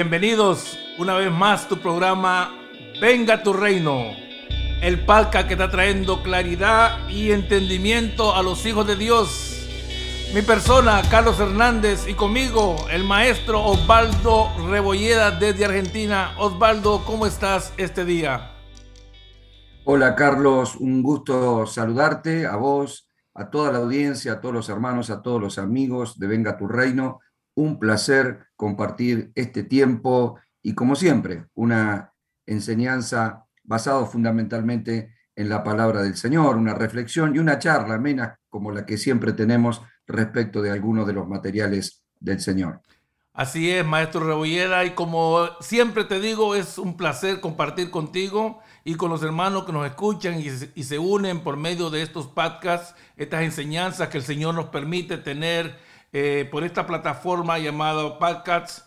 Bienvenidos una vez más tu programa Venga tu reino. El palca que está trayendo claridad y entendimiento a los hijos de Dios. Mi persona, Carlos Hernández, y conmigo el maestro Osvaldo Rebolleda desde Argentina. Osvaldo, ¿cómo estás este día? Hola Carlos, un gusto saludarte, a vos, a toda la audiencia, a todos los hermanos, a todos los amigos de Venga tu Reino un placer compartir este tiempo y como siempre, una enseñanza basada fundamentalmente en la palabra del Señor, una reflexión y una charla amena como la que siempre tenemos respecto de algunos de los materiales del Señor. Así es, maestro Rebolleda, y como siempre te digo, es un placer compartir contigo y con los hermanos que nos escuchan y, se unen por medio de estos podcasts, estas enseñanzas que el Señor nos permite tener eh, por esta plataforma llamada Podcasts.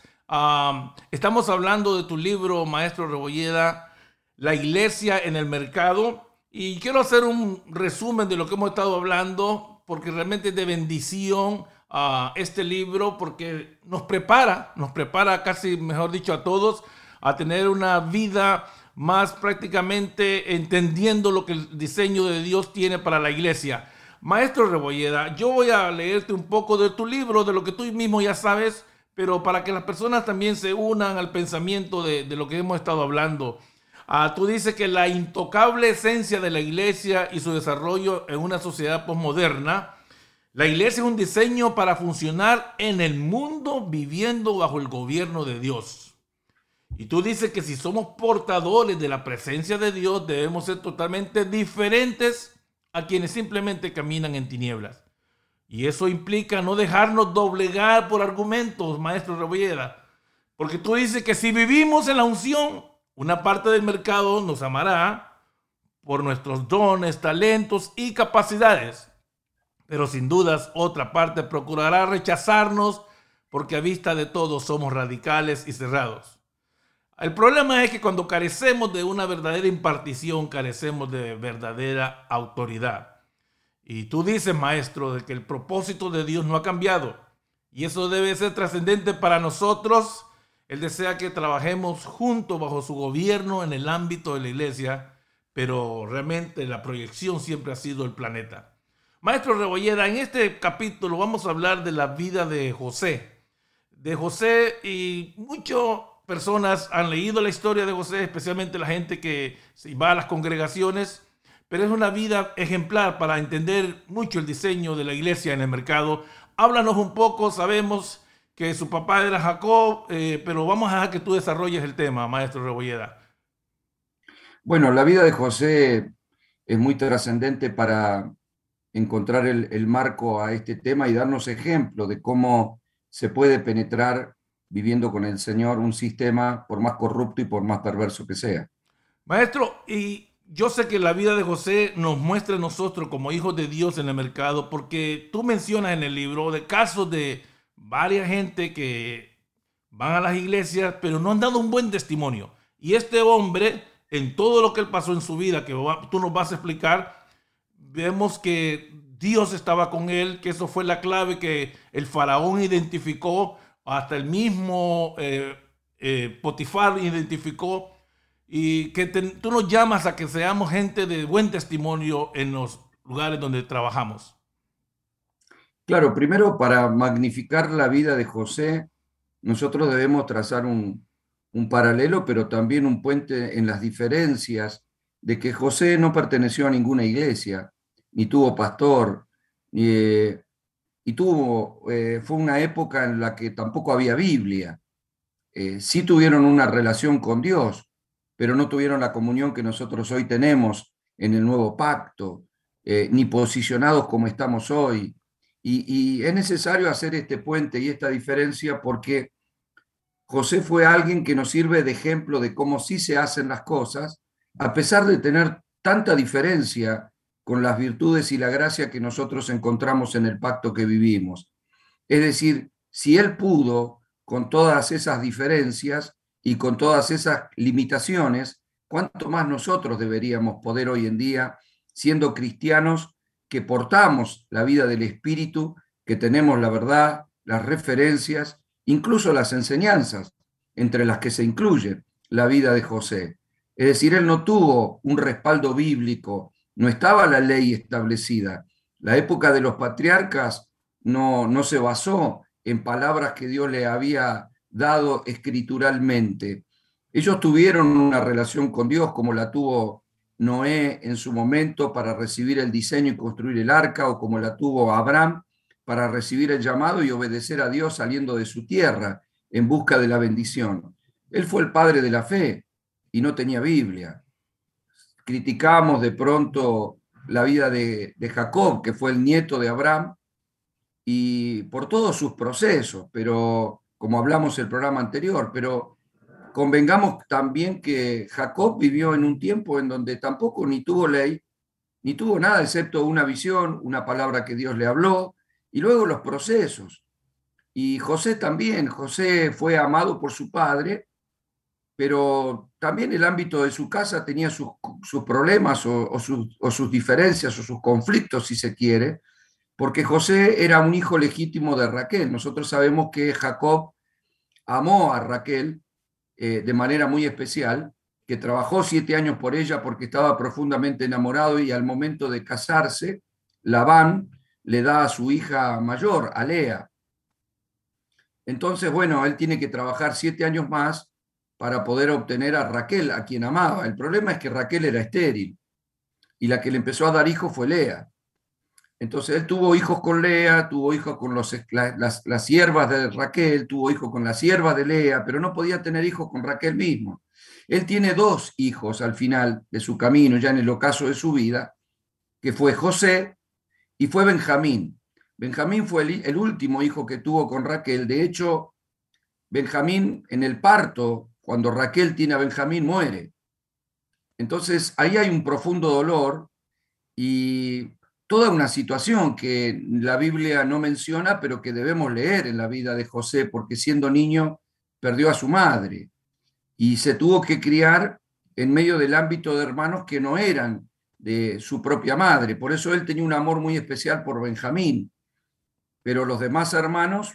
estamos hablando de tu libro, Maestro Rebolleda, La Iglesia en el Mercado. Y quiero hacer un resumen de lo que hemos estado hablando, porque realmente es de bendición a este libro, porque nos prepara, nos prepara casi, mejor dicho, a todos a tener una vida más prácticamente entendiendo lo que el diseño de Dios tiene para la iglesia. Maestro Rebolleda, yo voy a leerte un poco de tu libro, de lo que tú mismo ya sabes, pero para que las personas también se unan al pensamiento de, lo que hemos estado hablando. Ah, tú dices que la intocable esencia de la iglesia y su desarrollo en una sociedad posmoderna, la iglesia es un diseño para funcionar en el mundo viviendo bajo el gobierno de Dios. Y tú dices que si somos portadores de la presencia de Dios, debemos ser totalmente diferentes a quienes simplemente caminan en tinieblas. Y eso implica no dejarnos doblegar por argumentos, maestro Rebolleda. Porque tú dices que si vivimos en la unción, una parte del mercado nos amará por nuestros dones, talentos y capacidades. Pero sin dudas otra parte procurará rechazarnos porque a vista de todos somos radicales y cerrados. El problema es que cuando carecemos de una verdadera impartición, carecemos de verdadera autoridad. Y tú dices, maestro, de que el propósito de Dios no ha cambiado. Y eso debe ser trascendente para nosotros. Él desea que trabajemos juntos bajo su gobierno en el ámbito de la iglesia, pero realmente la proyección siempre ha sido el planeta. Maestro Rebolleda, en este capítulo vamos a hablar de la vida de José. De José y mucho personas han leído la historia de José, especialmente la gente que va a las congregaciones, pero es una vida ejemplar para entender mucho el diseño de la iglesia en el mercado. Háblanos un poco, sabemos que su papá era Jacob, eh, pero vamos a que tú desarrolles el tema, maestro Rebolleda. Bueno, la vida de José es muy trascendente para encontrar el, el marco a este tema y darnos ejemplo de cómo se puede penetrar viviendo con el Señor un sistema por más corrupto y por más perverso que sea. Maestro, y yo sé que la vida de José nos muestra a nosotros como hijos de Dios en el mercado, porque tú mencionas en el libro de casos de varias gente que van a las iglesias, pero no han dado un buen testimonio. Y este hombre, en todo lo que él pasó en su vida, que tú nos vas a explicar, vemos que Dios estaba con él, que eso fue la clave que el faraón identificó hasta el mismo eh, eh, Potifar identificó, y que tú nos llamas a que seamos gente de buen testimonio en los lugares donde trabajamos. Claro, primero para magnificar la vida de José, nosotros debemos trazar un, paralelo, pero también un puente en las diferencias de que José no perteneció a ninguna iglesia, ni tuvo pastor, ni, eh, y tuvo, eh, fue una época en la que tampoco había Biblia. Eh, sí tuvieron una relación con Dios, pero no tuvieron la comunión que nosotros hoy tenemos en el nuevo pacto, eh, ni posicionados como estamos hoy. Y, y es necesario hacer este puente y esta diferencia porque José fue alguien que nos sirve de ejemplo de cómo sí se hacen las cosas, a pesar de tener tanta diferencia con las virtudes y la gracia que nosotros encontramos en el pacto que vivimos. Es decir, si Él pudo, con todas esas diferencias y con todas esas limitaciones, ¿cuánto más nosotros deberíamos poder hoy en día, siendo cristianos, que portamos la vida del Espíritu, que tenemos la verdad, las referencias, incluso las enseñanzas entre las que se incluye la vida de José. Es decir, él no tuvo un respaldo bíblico, no estaba la ley establecida. La época de los patriarcas no, no se basó en palabras que Dios le había dado escrituralmente. Ellos tuvieron una relación con Dios como la tuvo Noé en su momento para recibir el diseño y construir el arca, o como la tuvo Abraham para recibir el llamado y obedecer a Dios saliendo de su tierra en busca de la bendición. Él fue el padre de la fe y no tenía Biblia. Criticamos de pronto la vida de, Jacob, que fue el nieto de Abraham, y por todos sus procesos, pero como hablamos el programa anterior, pero convengamos también que Jacob vivió en un tiempo en donde tampoco ni tuvo ley, ni tuvo nada excepto una visión, una palabra que Dios le habló, y luego los procesos. Y José también, José fue amado por su padre, pero también el ámbito de su casa tenía sus, problemas o, sus, diferencias o sus conflictos, si se quiere, porque José era un hijo legítimo de Raquel. Nosotros sabemos que Jacob amó a Raquel eh, de manera muy especial, que trabajó siete años por ella porque estaba profundamente enamorado y al momento de casarse, Labán le da a su hija mayor, a Lea. Entonces, bueno, él tiene que trabajar siete años más para poder obtener a Raquel, a quien amaba. El problema es que Raquel era estéril y la que le empezó a dar hijos fue Lea. Entonces él tuvo hijos con Lea, tuvo hijos con los, las, las siervas de Raquel, tuvo hijos con la sierva de Lea, pero no podía tener hijos con Raquel mismo. Él tiene dos hijos al final de su camino, ya en el ocaso de su vida, que fue José y fue Benjamín. Benjamín fue el, último hijo que tuvo con Raquel. De hecho, Benjamín en el parto, cuando Raquel tiene a Benjamín, muere. Entonces, ahí hay un profundo dolor y toda una situación que la Biblia no menciona, pero que debemos leer en la vida de José, porque siendo niño perdió a su madre y se tuvo que criar en medio del ámbito de hermanos que no eran de su propia madre. Por eso él tenía un amor muy especial por Benjamín, pero los demás hermanos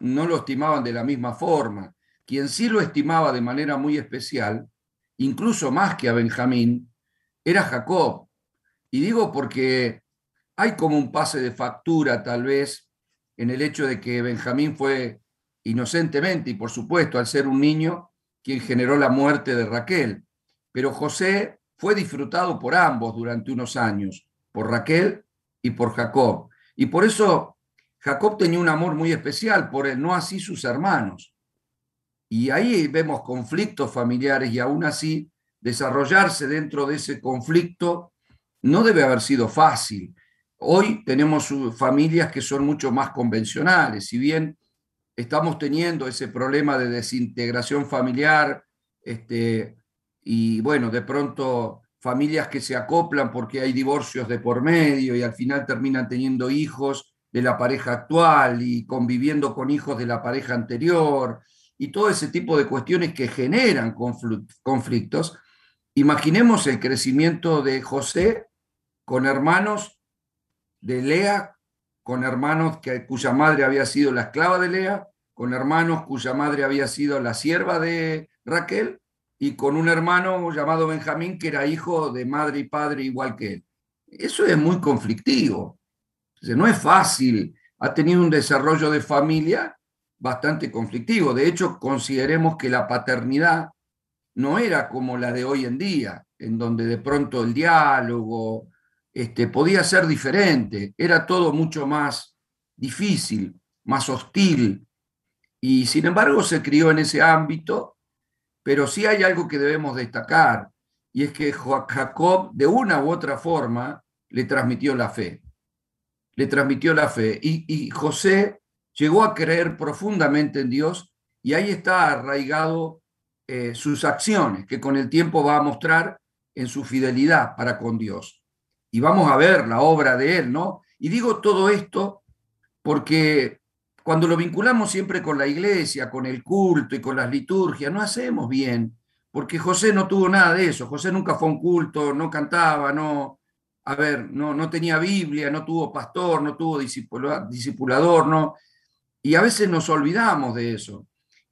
no lo estimaban de la misma forma. Quien sí lo estimaba de manera muy especial, incluso más que a Benjamín, era Jacob. Y digo porque hay como un pase de factura tal vez en el hecho de que Benjamín fue inocentemente y por supuesto al ser un niño quien generó la muerte de Raquel. Pero José fue disfrutado por ambos durante unos años, por Raquel y por Jacob. Y por eso Jacob tenía un amor muy especial por él, no así sus hermanos. Y ahí vemos conflictos familiares y aún así desarrollarse dentro de ese conflicto no debe haber sido fácil. Hoy tenemos familias que son mucho más convencionales, si bien estamos teniendo ese problema de desintegración familiar, este, y bueno, de pronto familias que se acoplan porque hay divorcios de por medio y al final terminan teniendo hijos de la pareja actual y conviviendo con hijos de la pareja anterior y todo ese tipo de cuestiones que generan conflictos. Imaginemos el crecimiento de José con hermanos de Lea, con hermanos que, cuya madre había sido la esclava de Lea, con hermanos cuya madre había sido la sierva de Raquel, y con un hermano llamado Benjamín que era hijo de madre y padre igual que él. Eso es muy conflictivo. no es fácil. Ha tenido un desarrollo de familia bastante conflictivo. De hecho, consideremos que la paternidad no era como la de hoy en día, en donde de pronto el diálogo este, podía ser diferente. Era todo mucho más difícil, más hostil. Y sin embargo se crió en ese ámbito pero sí hay algo que debemos destacar, y es que Jacob, de una u otra forma, le transmitió la fe. Le transmitió la fe. Y, José llegó a creer profundamente en Dios, y ahí está arraigado eh, sus acciones, que con el tiempo va a mostrar en su fidelidad para con Dios. Y vamos a ver la obra de él, ¿no? Y digo todo esto porque cuando lo vinculamos siempre con la iglesia, con el culto y con las liturgias, no hacemos bien, porque José no tuvo nada de eso. José nunca fue a un culto, no cantaba, no, a ver, no, no tenía Biblia, no tuvo pastor, no tuvo discipulador, no. Y a veces nos olvidamos de eso.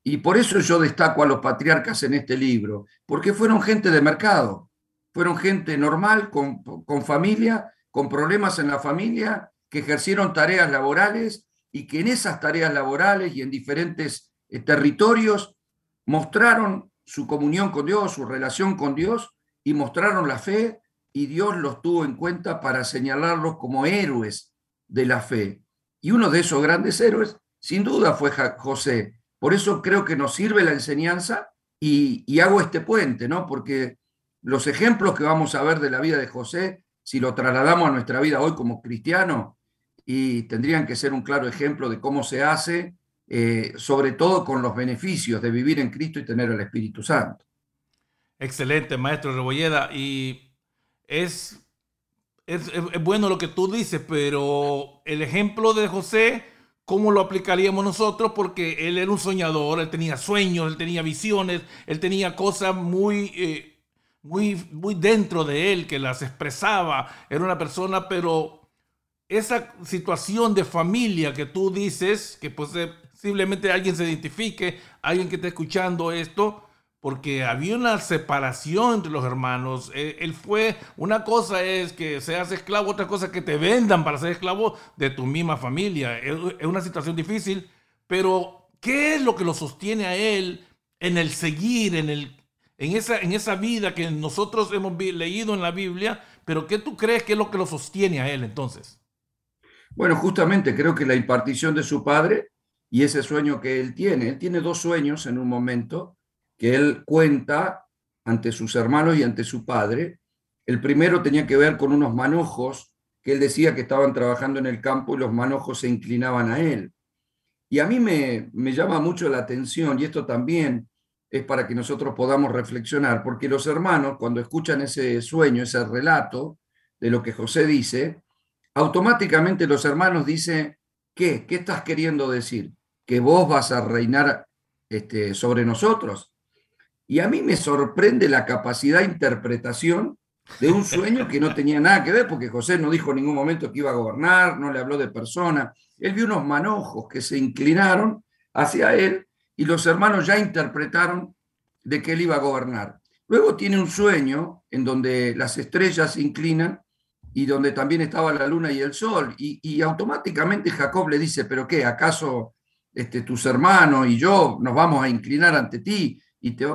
Y por eso yo destaco a los patriarcas en este libro, porque fueron gente de mercado, fueron gente normal, con, familia, con problemas en la familia, que ejercieron tareas laborales y que en esas tareas laborales y en diferentes eh, territorios mostraron su comunión con Dios, su relación con Dios y mostraron la fe y Dios los tuvo en cuenta para señalarlos como héroes de la fe. Y uno de esos grandes héroes, sin duda, fue José. Por eso creo que nos sirve la enseñanza y, hago este puente, ¿no? Porque los ejemplos que vamos a ver de la vida de José, si lo trasladamos a nuestra vida hoy como cristiano, y tendrían que ser un claro ejemplo de cómo se hace, eh, sobre todo con los beneficios de vivir en Cristo y tener el Espíritu Santo. Excelente, maestro Rebolleda. Y es, bueno lo que tú dices, pero el ejemplo de José, ¿cómo lo aplicaríamos nosotros? Porque él era un soñador, él tenía sueños, él tenía visiones, él tenía cosas muy... Eh, muy, muy dentro de él, que las expresaba, era una persona, pero esa situación de familia que tú dices, que posiblemente alguien se identifique, alguien que esté escuchando esto, porque había una separación entre los hermanos. Eh, él fue, una cosa es que seas esclavo, otra cosa que te vendan para ser esclavo de tu misma familia. Es una situación difícil, pero ¿qué es lo que lo sostiene a él en el seguir, en, el, en, esa, en esa vida que nosotros hemos leído en la Biblia? Pero ¿qué tú crees que es lo que lo sostiene a él entonces? Bueno, justamente creo que la impartición de su padre y ese sueño que él tiene, él tiene dos sueños en un momento que él cuenta ante sus hermanos y ante su padre. El primero tenía que ver con unos manojos que él decía que estaban trabajando en el campo y los manojos se inclinaban a él. Y a mí me, me llama mucho la atención, y esto también es para que nosotros podamos reflexionar, porque los hermanos cuando escuchan ese sueño, ese relato de lo que José dice, automáticamente los hermanos dicen, ¿qué? ¿Qué estás queriendo decir? ¿Que vos vas a reinar este, sobre nosotros? Y a mí me sorprende la capacidad de interpretación de un sueño que no tenía nada que ver, porque José no dijo en ningún momento que iba a gobernar, no le habló de persona. Él vio unos manojos que se inclinaron hacia él y los hermanos ya interpretaron de que él iba a gobernar. Luego tiene un sueño en donde las estrellas se inclinan y donde también estaba la luna y el sol. Y, automáticamente Jacob le dice, pero ¿qué? ¿Acaso este, tus hermanos y yo nos vamos a inclinar ante ti? Y te...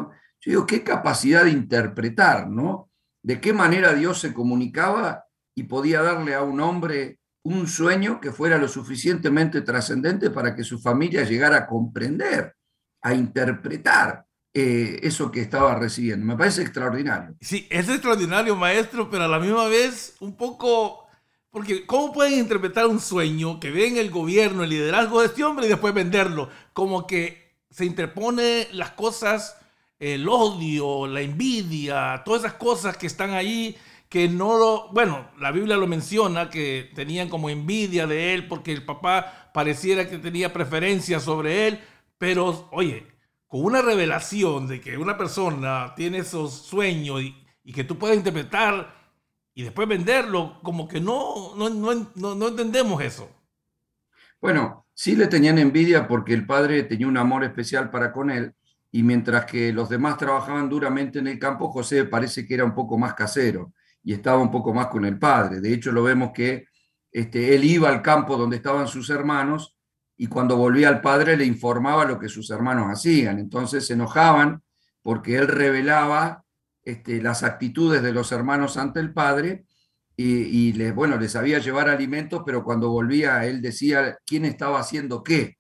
Yo digo, qué capacidad de interpretar, ¿no? De qué manera Dios se comunicaba y podía darle a un hombre un sueño que fuera lo suficientemente trascendente para que su familia llegara a comprender, a interpretar eh, eso que estaba recibiendo. Me parece extraordinario. Sí, es extraordinario, maestro, pero a la misma vez un poco... Porque ¿cómo pueden interpretar un sueño que ven el gobierno, el liderazgo de este hombre y después venderlo? Como que se interpone las cosas, el odio, la envidia, todas esas cosas que están ahí que no lo, bueno, la Biblia lo menciona, que tenían como envidia de él porque el papá pareciera que tenía preferencia sobre él, pero oye, con una revelación de que una persona tiene esos sueños y, que tú puedes interpretar y después venderlo, como que no, no, no, no entendemos eso. Bueno, sí le tenían envidia porque el padre tenía un amor especial para con él y mientras que los demás trabajaban duramente en el campo, José parece que era un poco más casero y estaba un poco más con el padre. De hecho, lo vemos que este, él iba al campo donde estaban sus hermanos y cuando volvía al padre le informaba lo que sus hermanos hacían. Entonces se enojaban porque él revelaba este, las actitudes de los hermanos ante el padre y, les, bueno, les sabía llevar alimentos, pero cuando volvía él decía quién estaba haciendo qué.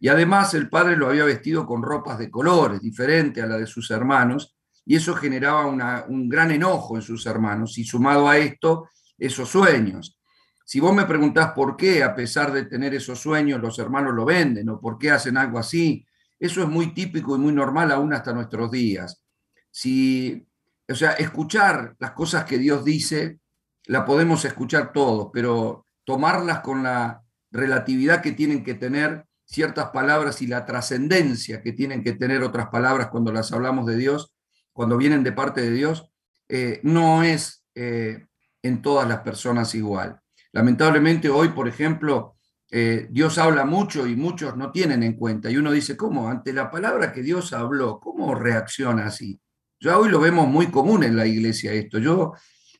Y además el padre lo había vestido con ropas de colores, diferente a la de sus hermanos, y eso generaba un gran enojo en sus hermanos, y sumado a esto, esos sueños. Si vos me preguntás por qué, a pesar de tener esos sueños, los hermanos lo venden o por qué hacen algo así, eso es muy típico y muy normal aún hasta nuestros días. Si, o sea, escuchar las cosas que Dios dice, la podemos escuchar todos, pero tomarlas con la relatividad que tienen que tener ciertas palabras y la trascendencia que tienen que tener otras palabras cuando las hablamos de Dios, cuando vienen de parte de Dios, eh, no es eh, en todas las personas igual. Lamentablemente hoy, por ejemplo, eh, Dios habla mucho y muchos no tienen en cuenta. Y uno dice, ¿cómo? Ante la palabra que Dios habló, ¿cómo reacciona así? Ya hoy lo vemos muy común en la iglesia esto. Yo,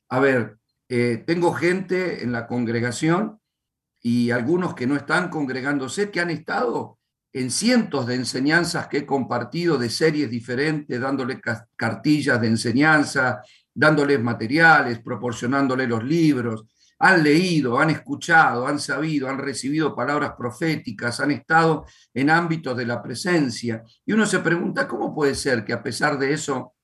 a ver, tengo gente en la congregación y algunos que no están congregándose que han estado en cientos de enseñanzas que he compartido de series diferentes, dándoles cartillas de enseñanza, dándoles materiales, proporcionándoles los libros, han leído, han escuchado, han sabido, han recibido palabras proféticas, han estado en ámbitos de la presencia. Y uno se pregunta, ¿cómo puede ser que a pesar de eso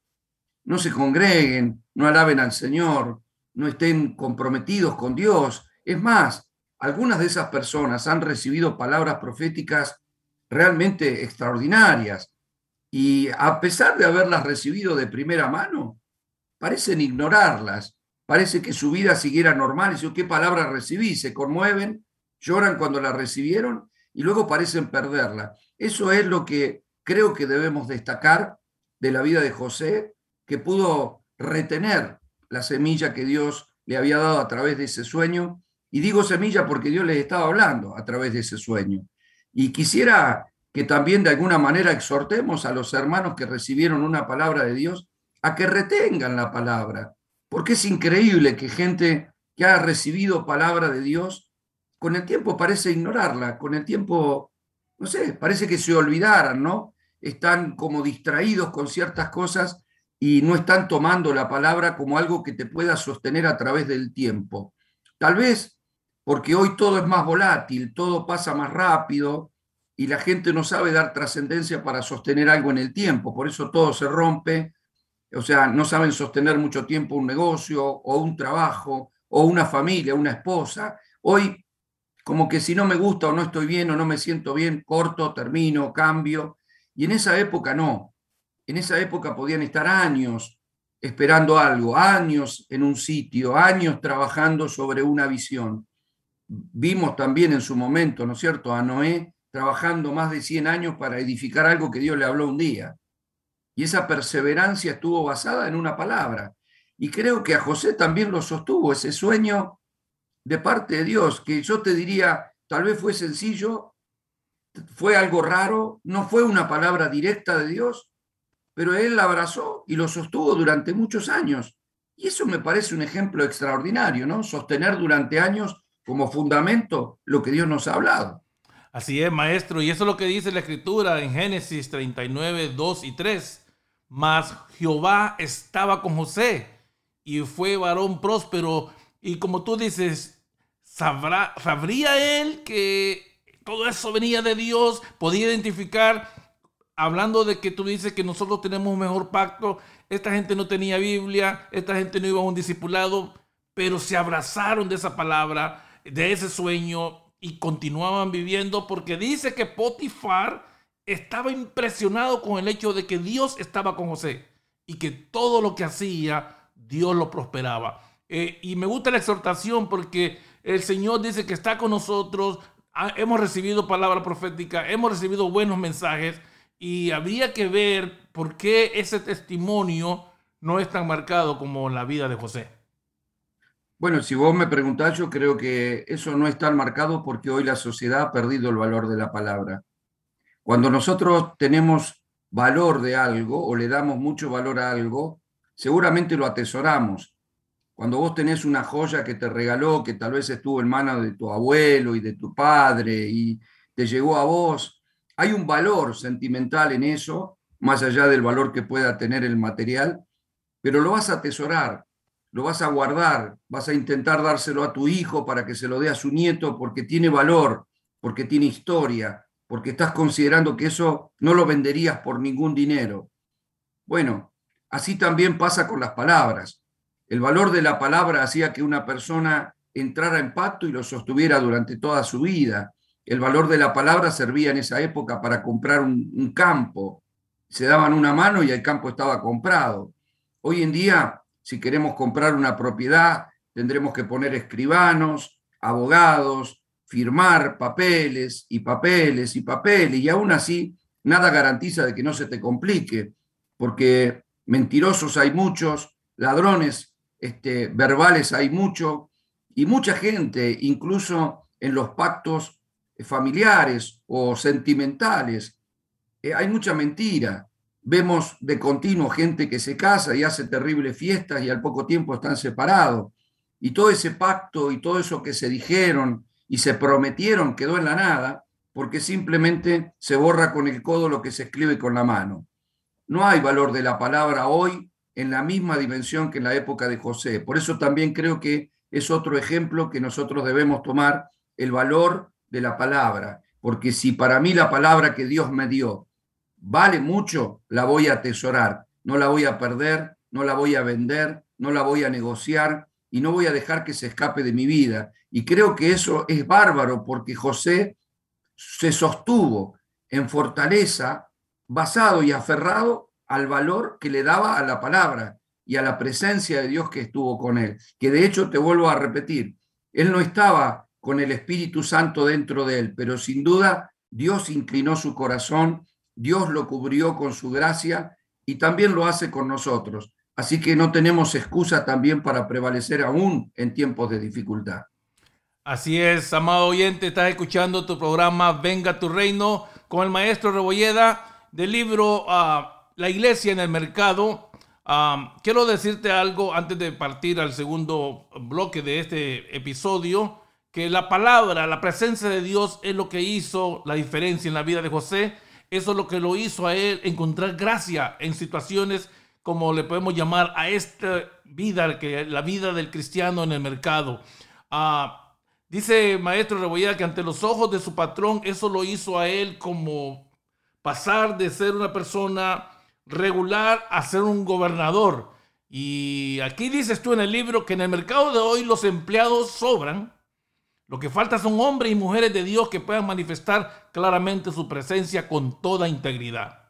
no se congreguen, no alaben al Señor, no estén comprometidos con Dios? Es más, algunas de esas personas han recibido palabras proféticas realmente extraordinarias y a pesar de haberlas recibido de primera mano, parecen ignorarlas, parece que su vida siguiera normal. Y ¿qué palabra recibí? Se conmueven, lloran cuando la recibieron y luego parecen perderla. Eso es lo que creo que debemos destacar de la vida de José, que pudo retener la semilla que Dios le había dado a través de ese sueño. Y digo semilla porque Dios les estaba hablando a través de ese sueño. Y quisiera que también de alguna manera exhortemos a los hermanos que recibieron una palabra de Dios a que retengan la palabra, porque es increíble que gente que ha recibido palabra de Dios, con el tiempo parece ignorarla, con el tiempo, no sé, parece que se olvidaran, ¿no? Están como distraídos con ciertas cosas y no están tomando la palabra como algo que te pueda sostener a través del tiempo. Tal vez porque hoy todo es más volátil, todo pasa más rápido y la gente no sabe dar trascendencia para sostener algo en el tiempo, por eso todo se rompe, o sea, no saben sostener mucho tiempo un negocio o un trabajo o una familia, una esposa. Hoy, como que si no me gusta o no estoy bien o no me siento bien, corto, termino, cambio. Y en esa época no. En esa época podían estar años esperando algo, años en un sitio, años trabajando sobre una visión. Vimos también en su momento, ¿no es cierto?, a Noé trabajando más de 100 años para edificar algo que Dios le habló un día. Y esa perseverancia estuvo basada en una palabra. Y creo que a José también lo sostuvo, ese sueño de parte de Dios, que yo te diría, tal vez fue sencillo, fue algo raro, no fue una palabra directa de Dios, pero él la abrazó y lo sostuvo durante muchos años. Y eso me parece un ejemplo extraordinario, ¿no? Sostener durante años como fundamento lo que Dios nos ha hablado. Así es, maestro, y eso es lo que dice la escritura en Génesis 39, 2 y 3. Mas Jehová estaba con José y fue varón próspero. Y como tú dices, ¿sabrá, ¿sabría él que todo eso venía de Dios? Podía identificar, hablando de que tú dices que nosotros tenemos un mejor pacto, esta gente no tenía Biblia, esta gente no iba a un discipulado, pero se abrazaron de esa palabra, de ese sueño y continuaban viviendo porque dice que Potifar estaba impresionado con el hecho de que Dios estaba con José y que todo lo que hacía, Dios lo prosperaba. Eh, y me gusta la exhortación porque el Señor dice que está con nosotros, hemos recibido palabra profética, hemos recibido buenos mensajes y habría que ver por qué ese testimonio no es tan marcado como la vida de José. Bueno, si vos me preguntás, yo creo que eso no es tan marcado porque hoy la sociedad ha perdido el valor de la palabra. Cuando nosotros tenemos valor de algo o le damos mucho valor a algo, seguramente lo atesoramos. Cuando vos tenés una joya que te regaló, que tal vez estuvo en manos de tu abuelo y de tu padre y te llegó a vos, hay un valor sentimental en eso, más allá del valor que pueda tener el material, pero lo vas a atesorar, lo vas a guardar, vas a intentar dárselo a tu hijo para que se lo dé a su nieto porque tiene valor, porque tiene historia, porque estás considerando que eso no lo venderías por ningún dinero. Bueno, así también pasa con las palabras. El valor de la palabra hacía que una persona entrara en pacto y lo sostuviera durante toda su vida. El valor de la palabra servía en esa época para comprar un, un campo. Se daban una mano y el campo estaba comprado. Hoy en día, si queremos comprar una propiedad, tendremos que poner escribanos, abogados, firmar papeles y papeles y papeles, y aún así nada garantiza de que no se te complique, porque mentirosos hay muchos, ladrones este, verbales hay mucho, y mucha gente, incluso en los pactos, familiares o sentimentales. Eh, hay mucha mentira. Vemos de continuo gente que se casa y hace terribles fiestas y al poco tiempo están separados. Y todo ese pacto y todo eso que se dijeron y se prometieron quedó en la nada porque simplemente se borra con el codo lo que se escribe con la mano. No hay valor de la palabra hoy en la misma dimensión que en la época de José. Por eso también creo que es otro ejemplo que nosotros debemos tomar, el valor de la palabra. Porque si para mí la palabra que Dios me dio vale mucho, la voy a atesorar, no la voy a perder, no la voy a vender, no la voy a negociar y no voy a dejar que se escape de mi vida. Y creo que eso es bárbaro porque José se sostuvo en fortaleza basado y aferrado al valor que le daba a la palabra y a la presencia de Dios que estuvo con él. Que de hecho, te vuelvo a repetir, él no estaba con el Espíritu Santo dentro de él, pero sin duda Dios inclinó su corazón, Dios lo cubrió con su gracia y también lo hace con nosotros. Así que no tenemos excusa también para prevalecer aún en tiempos de dificultad. Así es, amado oyente, estás escuchando tu programa Venga tu Reino con el maestro Rebolleda del libro ah, La Iglesia en el Mercado. Ah, quiero decirte algo antes de partir al segundo bloque de este episodio, que la palabra, la presencia de Dios es lo que hizo la diferencia en la vida de José. Eso es lo que lo hizo a él encontrar gracia en situaciones como le podemos llamar a esta vida, la vida del cristiano en el mercado. Ah, Dice Maestro Rebolleda que ante los ojos de su patrón eso lo hizo a él como pasar de ser una persona regular a ser un gobernador. Y aquí dices tú en el libro que en el mercado de hoy los empleados sobran. Lo que falta son hombres y mujeres de Dios que puedan manifestar claramente su presencia con toda integridad.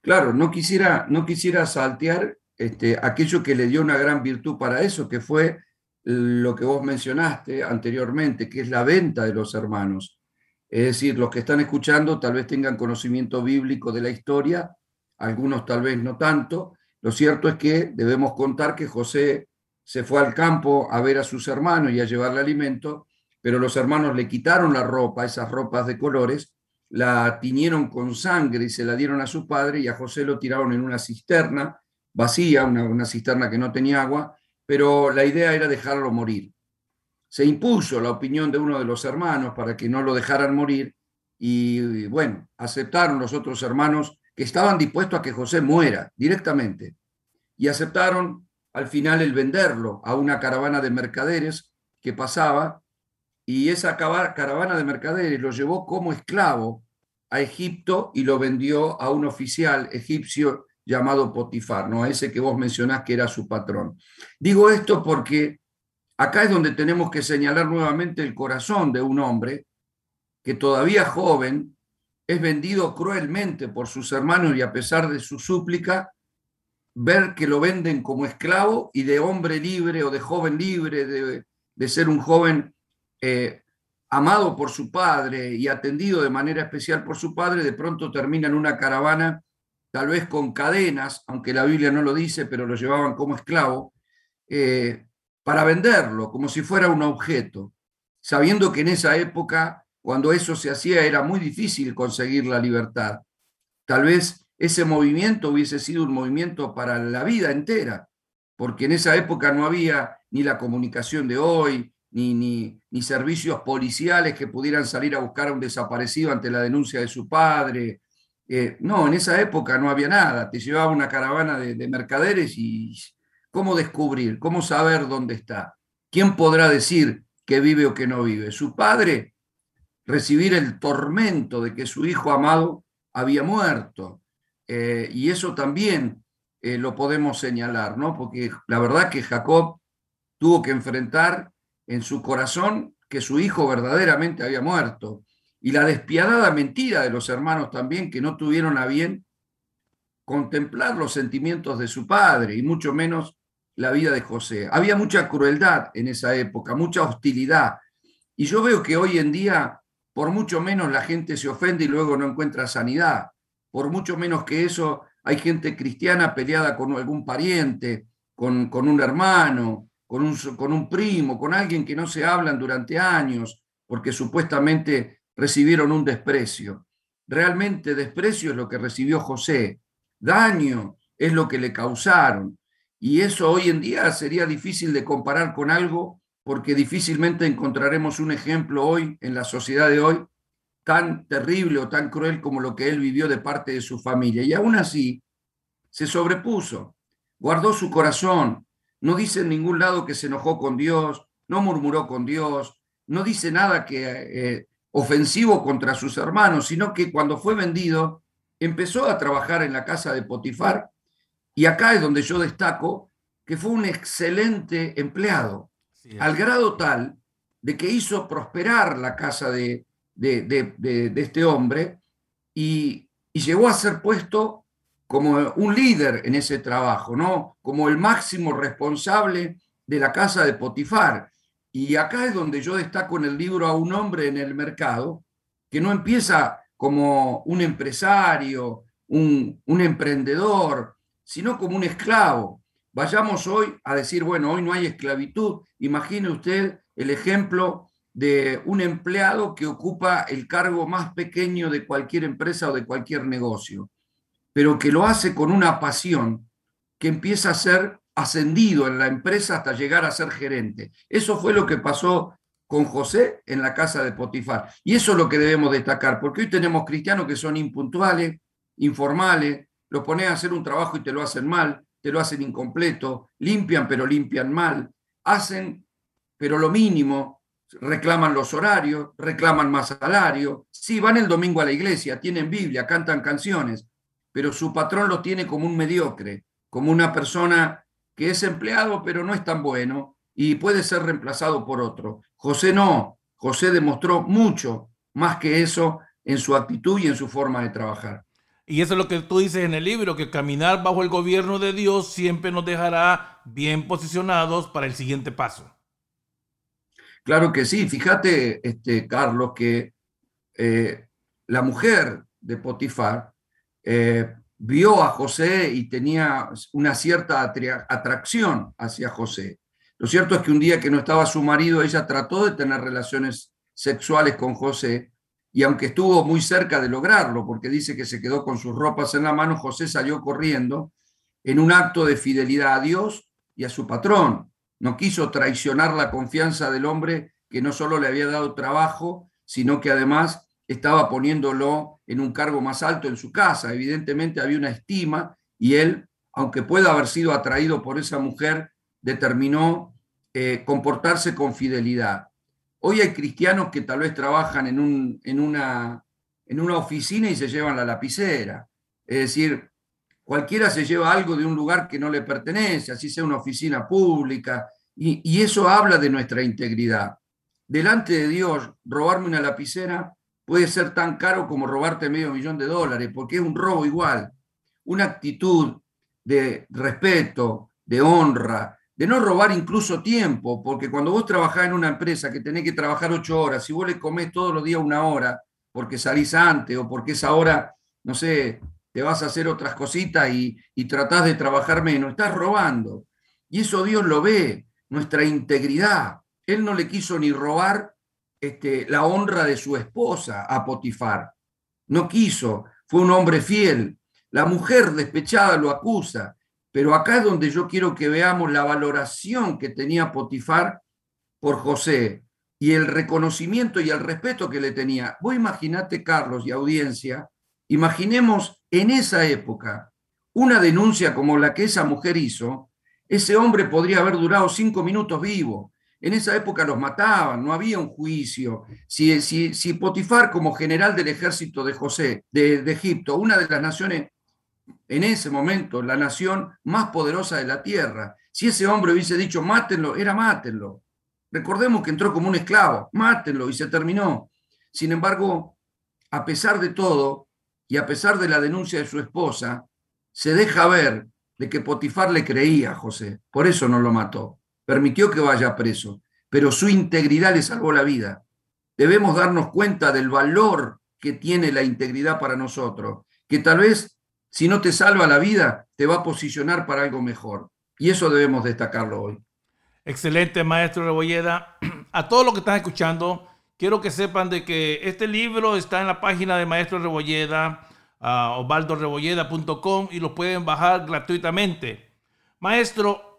Claro, no quisiera, no quisiera saltear este, aquello que le dio una gran virtud para eso, que fue lo que vos mencionaste anteriormente, que es la venta de los hermanos. Es decir, los que están escuchando tal vez tengan conocimiento bíblico de la historia, algunos tal vez no tanto. Lo cierto es que debemos contar que José se fue al campo a ver a sus hermanos y a llevarle alimento, pero los hermanos le quitaron la ropa, esas ropas de colores, la tiñeron con sangre y se la dieron a su padre y a José lo tiraron en una cisterna vacía, una, una cisterna que no tenía agua, pero la idea era dejarlo morir. Se impuso la opinión de uno de los hermanos para que no lo dejaran morir y bueno, aceptaron los otros hermanos que estaban dispuestos a que José muera directamente y aceptaron al final el venderlo a una caravana de mercaderes que pasaba y esa caravana de mercaderes lo llevó como esclavo a Egipto y lo vendió a un oficial egipcio llamado Potifar, ¿no? ese que vos mencionás que era su patrón. Digo esto porque acá es donde tenemos que señalar nuevamente el corazón de un hombre que todavía joven es vendido cruelmente por sus hermanos y a pesar de su súplica, ver que lo venden como esclavo y de hombre libre o de joven libre, de, ser un joven eh, amado por su padre y atendido de manera especial por su padre, de pronto termina en una caravana tal vez con cadenas, aunque la Biblia no lo dice, pero lo llevaban como esclavo, eh, para venderlo, como si fuera un objeto, sabiendo que en esa época, cuando eso se hacía, era muy difícil conseguir la libertad. Tal vez ese movimiento hubiese sido un movimiento para la vida entera, porque en esa época no había ni la comunicación de hoy, ni, ni, servicios policiales que pudieran salir a buscar a un desaparecido ante la denuncia de su padre, eh, no, en esa época no había nada, te llevaba una caravana de, mercaderes y ¿cómo descubrir? ¿Cómo saber dónde está? ¿Quién podrá decir que vive o que no vive? Su padre recibir el tormento de que su hijo amado había muerto. Eh, y eso también eh, lo podemos señalar, ¿no? Porque la verdad que Jacob tuvo que enfrentar en su corazón que su hijo verdaderamente había muerto y la despiadada mentira de los hermanos también que no tuvieron a bien contemplar los sentimientos de su padre y mucho menos la vida de José. Había mucha crueldad en esa época, mucha hostilidad. Y yo veo que hoy en día, por mucho menos la gente se ofende y luego no encuentra sanidad. Por mucho menos que eso, hay gente cristiana peleada con algún pariente, con, con un hermano, con un, con un primo, con alguien que no se hablan durante años porque supuestamente recibieron un desprecio. Realmente desprecio es lo que recibió José, daño es lo que le causaron. Y eso hoy en día sería difícil de comparar con algo porque difícilmente encontraremos un ejemplo hoy en la sociedad de hoy tan terrible o tan cruel como lo que él vivió de parte de su familia. Y aún así se sobrepuso, guardó su corazón, no dice en ningún lado que se enojó con Dios, no murmuró con Dios, no dice nada que eh, ofensivo contra sus hermanos, sino que cuando fue vendido empezó a trabajar en la casa de Potifar y acá es donde yo destaco que fue un excelente empleado, al grado tal de que hizo prosperar la casa de, de, este hombre y, llegó a ser puesto como un líder en ese trabajo, ¿no? Como el máximo responsable de la casa de Potifar. Y acá es donde yo destaco en el libro a un hombre en el mercado que no empieza como un empresario, un, un emprendedor, sino como un esclavo. Vayamos hoy a decir, bueno, hoy no hay esclavitud. Imagine usted el ejemplo de un empleado que ocupa el cargo más pequeño de cualquier empresa o de cualquier negocio, pero que lo hace con una pasión que empieza a ser ascendido en la empresa hasta llegar a ser gerente. Eso fue lo que pasó con José en la casa de Potifar. Y eso es lo que debemos destacar, porque hoy tenemos cristianos que son impuntuales, informales, los ponen a hacer un trabajo y te lo hacen mal, te lo hacen incompleto, limpian pero limpian mal, hacen pero lo mínimo, reclaman los horarios, reclaman más salario. Sí, van el domingo a la iglesia, tienen Biblia, cantan canciones, pero su patrón lo tiene como un mediocre, como una persona que es empleado, pero no es tan bueno y puede ser reemplazado por otro. José no, José demostró mucho más que eso en su actitud y en su forma de trabajar. Y eso es lo que tú dices en el libro, que caminar bajo el gobierno de Dios siempre nos dejará bien posicionados para el siguiente paso. Claro que sí, fíjate, este, Carlos, que eh, la mujer de Potifar eh, vio a José y tenía una cierta atracción hacia José. Lo cierto es que un día que no estaba su marido, ella trató de tener relaciones sexuales con José y aunque estuvo muy cerca de lograrlo, porque dice que se quedó con sus ropas en la mano, José salió corriendo en un acto de fidelidad a Dios y a su patrón no quiso traicionar la confianza del hombre que no solo le había dado trabajo, sino que además estaba poniéndolo en un cargo más alto en su casa. Evidentemente había una estima y él, aunque pueda haber sido atraído por esa mujer, determinó eh, comportarse con fidelidad. Hoy hay cristianos que tal vez trabajan en, un, en, una, en una oficina y se llevan la lapicera. Es decir, cualquiera se lleva algo de un lugar que no le pertenece, así sea una oficina pública, y, eso habla de nuestra integridad. Delante de Dios, robarme una lapicera puede ser tan caro como robarte medio millón de dólares, porque es un robo igual. Una actitud de respeto, de honra, de no robar incluso tiempo, porque cuando vos trabajás en una empresa que tenés que trabajar ocho horas, si vos le comés todos los días una hora, porque salís antes o porque esa hora, no sé, te vas a hacer otras cositas y, y tratás de trabajar menos, estás robando. Y eso Dios lo ve nuestra integridad. Él no le quiso ni robar este, la honra de su esposa a Potifar. No quiso, fue un hombre fiel. La mujer despechada lo acusa, pero acá es donde yo quiero que veamos la valoración que tenía Potifar por José y el reconocimiento y el respeto que le tenía. Vos imaginate, Carlos y audiencia, imaginemos en esa época una denuncia como la que esa mujer hizo, ese hombre podría haber durado cinco minutos vivo. En esa época los mataban, no había un juicio. Si, si, si Potifar, como general del ejército de José, de, de Egipto, una de las naciones, en ese momento, la nación más poderosa de la tierra, si ese hombre hubiese dicho mátenlo, era mátenlo. Recordemos que entró como un esclavo, mátenlo y se terminó. Sin embargo, a pesar de todo y a pesar de la denuncia de su esposa, se deja ver de que Potifar le creía a José, por eso no lo mató, permitió que vaya preso, pero su integridad le salvó la vida. Debemos darnos cuenta del valor que tiene la integridad para nosotros, que tal vez si no te salva la vida, te va a posicionar para algo mejor. Y eso debemos destacarlo hoy. Excelente, maestro Rebolleda. A todos los que están escuchando, quiero que sepan de que este libro está en la página de Maestro Rebolleda, uh, osvaldorebolleda.com y lo pueden bajar gratuitamente. Maestro,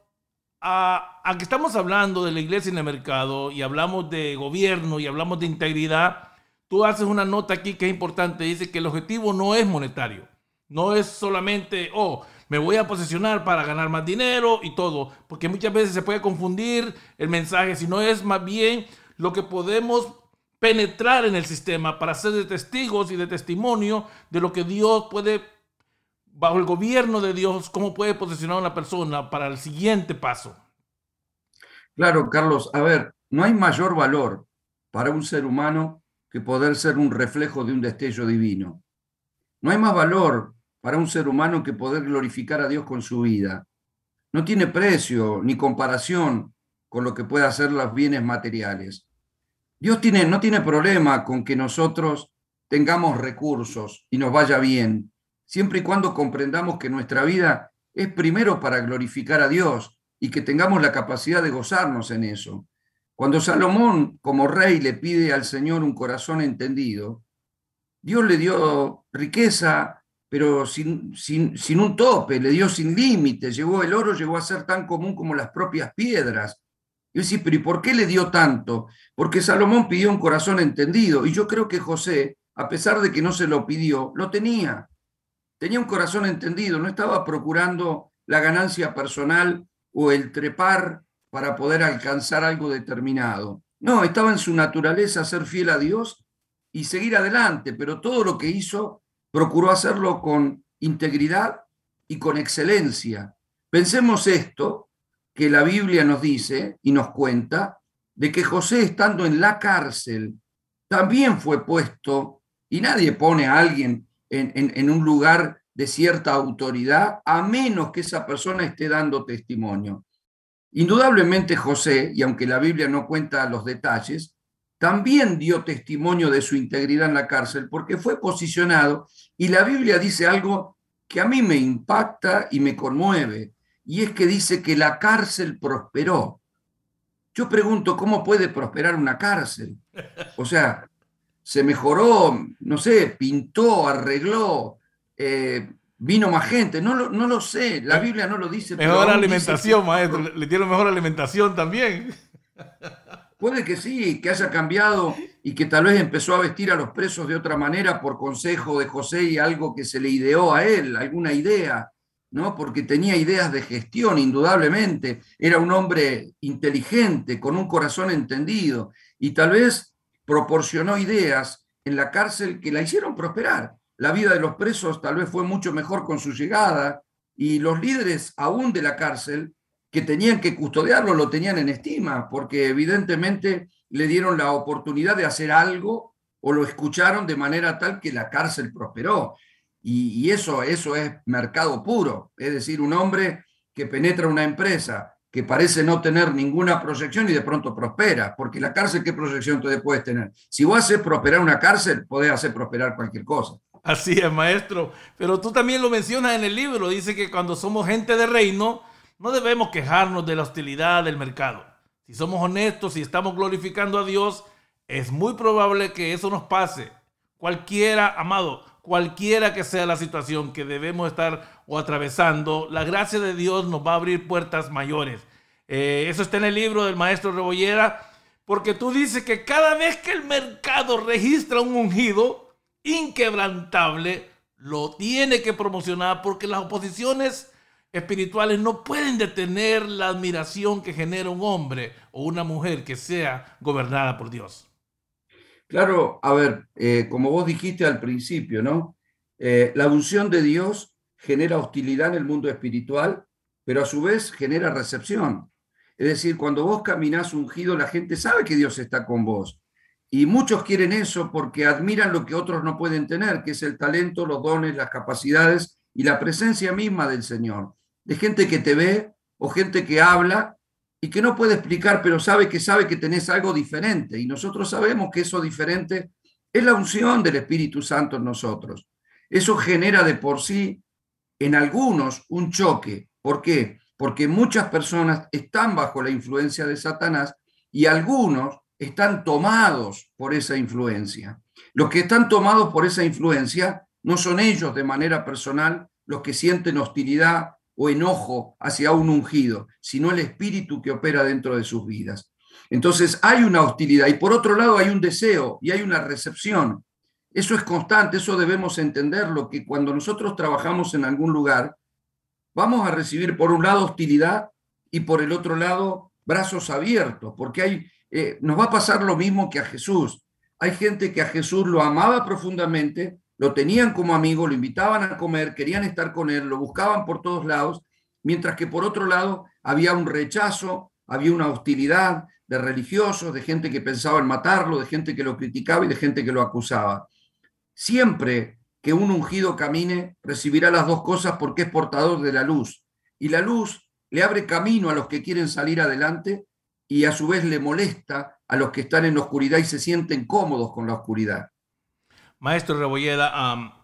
aquí estamos hablando de la iglesia en el mercado y hablamos de gobierno y hablamos de integridad, tú haces una nota aquí que es importante, dice que el objetivo no es monetario, no es solamente, oh, me voy a posicionar para ganar más dinero y todo, porque muchas veces se puede confundir el mensaje, si no es más bien lo que podemos penetrar en el sistema para ser de testigos y de testimonio de lo que Dios puede, bajo el gobierno de Dios, cómo puede posicionar a una persona para el siguiente paso. Claro, Carlos, a ver, no hay mayor valor para un ser humano que poder ser un reflejo de un destello divino. No hay más valor para un ser humano que poder glorificar a Dios con su vida. No tiene precio ni comparación con lo que puede hacer los bienes materiales. Dios tiene, no tiene problema con que nosotros tengamos recursos y nos vaya bien, siempre y cuando comprendamos que nuestra vida es primero para glorificar a Dios y que tengamos la capacidad de gozarnos en eso. Cuando Salomón como rey le pide al Señor un corazón entendido, Dios le dio riqueza pero sin, sin, un tope, le dio sin límite, llegó el oro, llegó a ser tan común como las propias piedras. Y decir, pero ¿y por qué le dio tanto? Porque Salomón pidió un corazón entendido, y yo creo que José, a pesar de que no se lo pidió, lo tenía. Tenía un corazón entendido, no estaba procurando la ganancia personal o el trepar para poder alcanzar algo determinado. No, estaba en su naturaleza ser fiel a Dios y seguir adelante, pero todo lo que hizo procuró hacerlo con integridad y con excelencia. Pensemos esto, que la Biblia nos dice y nos cuenta, de que José estando en la cárcel también fue puesto, y nadie pone a alguien en, en un lugar de cierta autoridad, a menos que esa persona esté dando testimonio. Indudablemente José, y aunque la Biblia no cuenta los detalles, también dio testimonio de su integridad en la cárcel porque fue posicionado y la Biblia dice algo que a mí me impacta y me conmueve y es que dice que la cárcel prosperó. Yo pregunto, ¿cómo puede prosperar una cárcel? O sea, se mejoró, no sé, pintó, arregló, eh, vino más gente, no lo, no lo sé, la Biblia no lo dice. Mejor alimentación, maestro, le dieron mejor alimentación también. Puede que sí, que haya cambiado y que tal vez empezó a vestir a los presos de otra manera por consejo de José y algo que se le ideó a él, alguna idea, ¿no? Porque tenía ideas de gestión, indudablemente. Era un hombre inteligente, con un corazón entendido y tal vez proporcionó ideas en la cárcel que la hicieron prosperar. La vida de los presos tal vez fue mucho mejor con su llegada y los líderes aún de la cárcel que tenían que custodiarlo lo tenían en estima, porque evidentemente le dieron la oportunidad de hacer algo o lo escucharon de manera tal que la cárcel prosperó. Y, eso, eso es mercado puro, es decir, un hombre que penetra una empresa que parece no tener ninguna proyección y de pronto prospera, porque la cárcel, ¿qué proyección tú puedes tener? Si vos haces prosperar una cárcel, podés hacer prosperar cualquier cosa. Así es, maestro. Pero tú también lo mencionas en el libro, dice que cuando somos gente de reino, no debemos quejarnos de la hostilidad del mercado. Si somos honestos y estamos glorificando a Dios, es muy probable que eso nos pase. Cualquiera, amado, cualquiera que sea la situación que debemos estar o atravesando, la gracia de Dios nos va a abrir puertas mayores. Eh, eso está en el libro del maestro Rebollera, porque tú dices que cada vez que el mercado registra un ungido inquebrantable, lo tiene que promocionar porque las oposiciones espirituales no pueden detener la admiración que genera un hombre o una mujer que sea gobernada por Dios. Claro, a ver, eh, como vos dijiste al principio, ¿no? Eh, la unción de Dios genera hostilidad en el mundo espiritual, pero a su vez genera recepción. Es decir, cuando vos caminás ungido, la gente sabe que Dios está con vos. Y muchos quieren eso porque admiran lo que otros no pueden tener, que es el talento, los dones, las capacidades y la presencia misma del Señor de gente que te ve o gente que habla y que no puede explicar, pero sabe que sabe que tenés algo diferente. Y nosotros sabemos que eso diferente es la unción del Espíritu Santo en nosotros. Eso genera de por sí en algunos un choque. ¿Por qué? Porque muchas personas están bajo la influencia de Satanás y algunos están tomados por esa influencia. Los que están tomados por esa influencia no son ellos de manera personal los que sienten hostilidad o enojo hacia un ungido, sino el espíritu que opera dentro de sus vidas. Entonces hay una hostilidad y por otro lado hay un deseo y hay una recepción. Eso es constante, eso debemos entenderlo, que cuando nosotros trabajamos en algún lugar, vamos a recibir por un lado hostilidad y por el otro lado brazos abiertos, porque hay, eh, nos va a pasar lo mismo que a Jesús. Hay gente que a Jesús lo amaba profundamente, lo tenían como amigo, lo invitaban a comer, querían estar con él, lo buscaban por todos lados, mientras que por otro lado había un rechazo, había una hostilidad de religiosos, de gente que pensaba en matarlo, de gente que lo criticaba y de gente que lo acusaba. Siempre que un ungido camine, recibirá las dos cosas porque es portador de la luz. Y la luz le abre camino a los que quieren salir adelante y a su vez le molesta a los que están en la oscuridad y se sienten cómodos con la oscuridad. Maestro Rebolleda,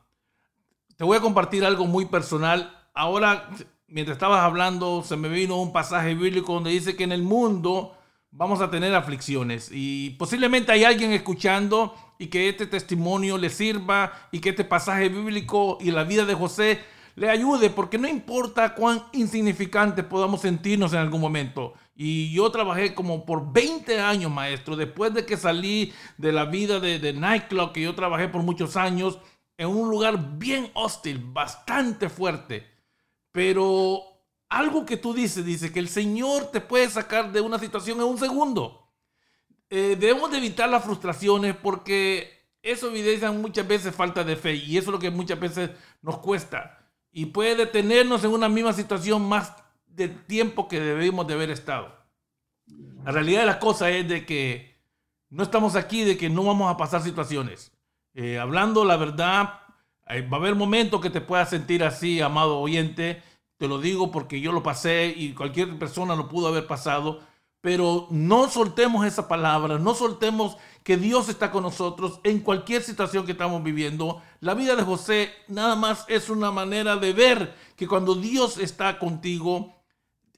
te voy a compartir algo muy personal. Ahora, mientras estabas hablando, se me vino un pasaje bíblico donde dice que en el mundo vamos a tener aflicciones y posiblemente hay alguien escuchando y que este testimonio le sirva y que este pasaje bíblico y la vida de José le ayude, porque no importa cuán insignificante podamos sentirnos en algún momento. Y yo trabajé como por 20 años, maestro, después de que salí de la vida de, de nightclub, que yo trabajé por muchos años, en un lugar bien hostil, bastante fuerte. Pero algo que tú dices, dice que el Señor te puede sacar de una situación en un segundo. Eh, debemos de evitar las frustraciones porque eso evidencia muchas veces falta de fe y eso es lo que muchas veces nos cuesta. Y puede detenernos en una misma situación más de tiempo que debemos de haber estado. La realidad de la cosa es de que no estamos aquí, de que no vamos a pasar situaciones. Eh, hablando la verdad, eh, va a haber momentos que te puedas sentir así, amado oyente, te lo digo porque yo lo pasé y cualquier persona lo pudo haber pasado. Pero no soltemos esa palabra, no soltemos que Dios está con nosotros en cualquier situación que estamos viviendo. La vida de José nada más es una manera de ver que cuando Dios está contigo,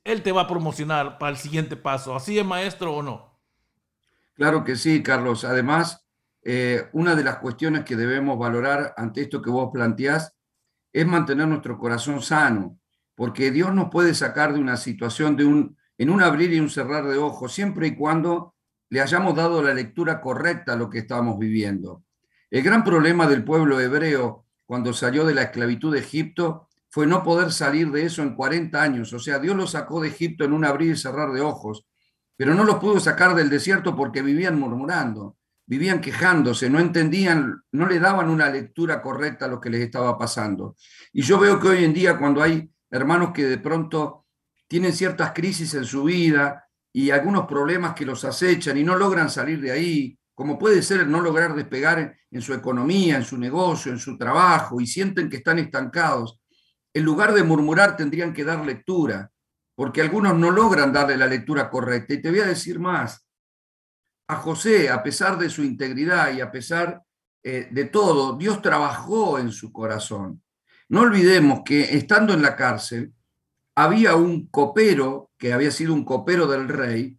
Él te va a promocionar para el siguiente paso. ¿Así es, maestro, o no? Claro que sí, Carlos. Además, eh, una de las cuestiones que debemos valorar ante esto que vos planteás es mantener nuestro corazón sano porque Dios nos puede sacar de una situación de un, en un abrir y un cerrar de ojos, siempre y cuando le hayamos dado la lectura correcta a lo que estamos viviendo. El gran problema del pueblo hebreo cuando salió de la esclavitud de Egipto fue no poder salir de eso en 40 años. O sea, Dios los sacó de Egipto en un abrir y cerrar de ojos, pero no los pudo sacar del desierto porque vivían murmurando, vivían quejándose, no entendían, no le daban una lectura correcta a lo que les estaba pasando. Y yo veo que hoy en día cuando hay hermanos que de pronto tienen ciertas crisis en su vida y algunos problemas que los acechan y no logran salir de ahí, como puede ser no lograr despegar en su economía, en su negocio, en su trabajo, y sienten que están estancados, en lugar de murmurar tendrían que dar lectura, porque algunos no logran darle la lectura correcta. Y te voy a decir más, a José, a pesar de su integridad y a pesar eh, de todo, Dios trabajó en su corazón. No olvidemos que estando en la cárcel había un copero que había sido un copero del rey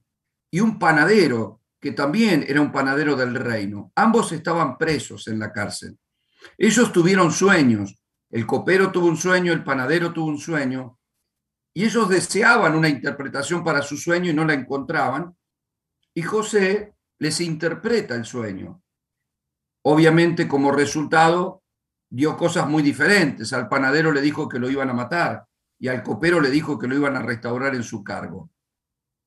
y un panadero que también era un panadero del reino. Ambos estaban presos en la cárcel. Ellos tuvieron sueños. El copero tuvo un sueño, el panadero tuvo un sueño, y ellos deseaban una interpretación para su sueño y no la encontraban. Y José les interpreta el sueño. Obviamente como resultado dio cosas muy diferentes. Al panadero le dijo que lo iban a matar y al copero le dijo que lo iban a restaurar en su cargo.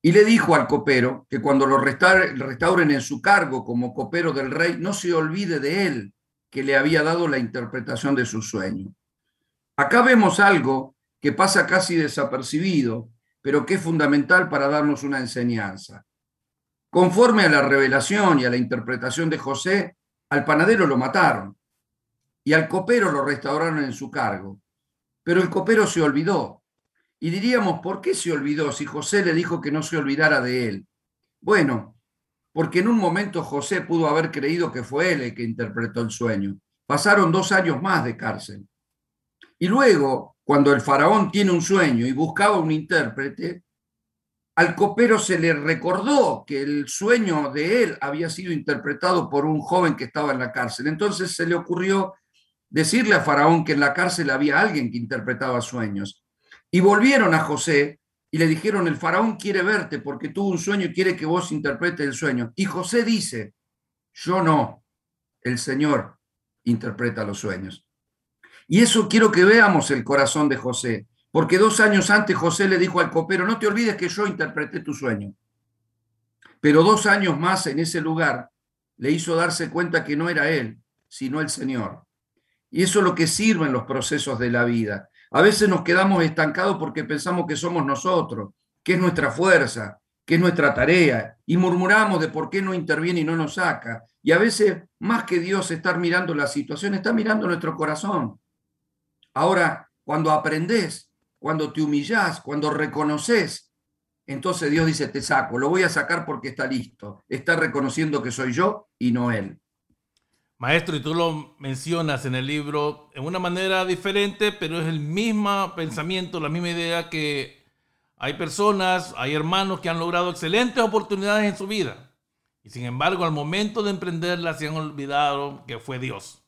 Y le dijo al copero que cuando lo restauren en su cargo como copero del rey, no se olvide de él, que le había dado la interpretación de su sueño. Acá vemos algo que pasa casi desapercibido, pero que es fundamental para darnos una enseñanza. Conforme a la revelación y a la interpretación de José, al panadero lo mataron, y al copero lo restauraron en su cargo. Pero el copero se olvidó. Y diríamos, ¿por qué se olvidó si José le dijo que no se olvidara de él? Bueno, porque en un momento José pudo haber creído que fue él el que interpretó el sueño. Pasaron dos años más de cárcel. Y luego, cuando el faraón tiene un sueño y buscaba un intérprete, al copero se le recordó que el sueño de él había sido interpretado por un joven que estaba en la cárcel. Entonces se le ocurrió decirle a Faraón que en la cárcel había alguien que interpretaba sueños. Y volvieron a José y le dijeron, el faraón quiere verte porque tuvo un sueño y quiere que vos interpretes el sueño. Y José dice, yo no, el Señor interpreta los sueños. Y eso quiero que veamos el corazón de José. Porque dos años antes José le dijo al copero, no te olvides que yo interpreté tu sueño. Pero dos años más en ese lugar le hizo darse cuenta que no era él, sino el Señor. Y eso es lo que sirve en los procesos de la vida. A veces nos quedamos estancados porque pensamos que somos nosotros, que es nuestra fuerza, que es nuestra tarea, y murmuramos de por qué no interviene y no nos saca. Y a veces, más que Dios estar mirando la situación, está mirando nuestro corazón. Ahora, cuando aprendes cuando te humillás, cuando reconoces, entonces Dios dice, te saco, lo voy a sacar porque está listo. Está reconociendo que soy yo y no él. Maestro, y tú lo mencionas en el libro en una manera diferente, pero es el mismo pensamiento, la misma idea que hay personas, hay hermanos que han logrado excelentes oportunidades en su vida. Y sin embargo, al momento de emprenderlas se han olvidado que fue Dios.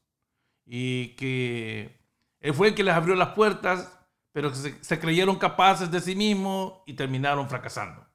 Y que Él fue el que les abrió las puertas pero se, se creyeron capaces de sí mismos y terminaron fracasando.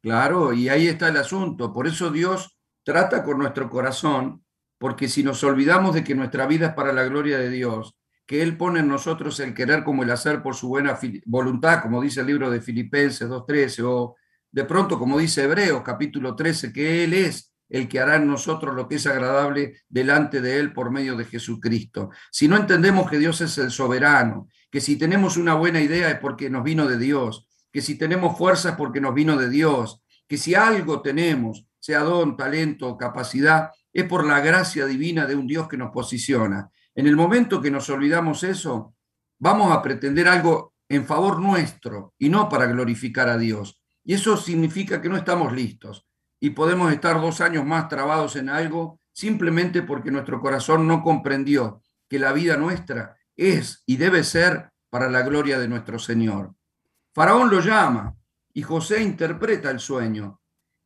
Claro, y ahí está el asunto. Por eso Dios trata con nuestro corazón, porque si nos olvidamos de que nuestra vida es para la gloria de Dios, que Él pone en nosotros el querer como el hacer por su buena voluntad, como dice el libro de Filipenses 2.13, o de pronto como dice Hebreos capítulo 13, que Él es el que hará en nosotros lo que es agradable delante de Él por medio de Jesucristo. Si no entendemos que Dios es el soberano, que si tenemos una buena idea es porque nos vino de Dios, que si tenemos fuerza es porque nos vino de Dios, que si algo tenemos, sea don, talento, capacidad, es por la gracia divina de un Dios que nos posiciona. En el momento que nos olvidamos eso, vamos a pretender algo en favor nuestro y no para glorificar a Dios. Y eso significa que no estamos listos y podemos estar dos años más trabados en algo simplemente porque nuestro corazón no comprendió que la vida nuestra es y debe ser para la gloria de nuestro Señor. Faraón lo llama y José interpreta el sueño.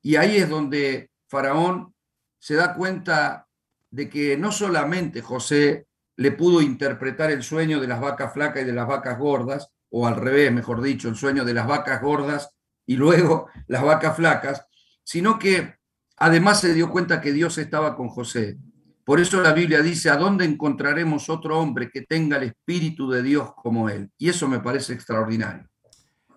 Y ahí es donde Faraón se da cuenta de que no solamente José le pudo interpretar el sueño de las vacas flacas y de las vacas gordas, o al revés, mejor dicho, el sueño de las vacas gordas y luego las vacas flacas, sino que además se dio cuenta que Dios estaba con José. Por eso la Biblia dice, ¿a dónde encontraremos otro hombre que tenga el Espíritu de Dios como él? Y eso me parece extraordinario.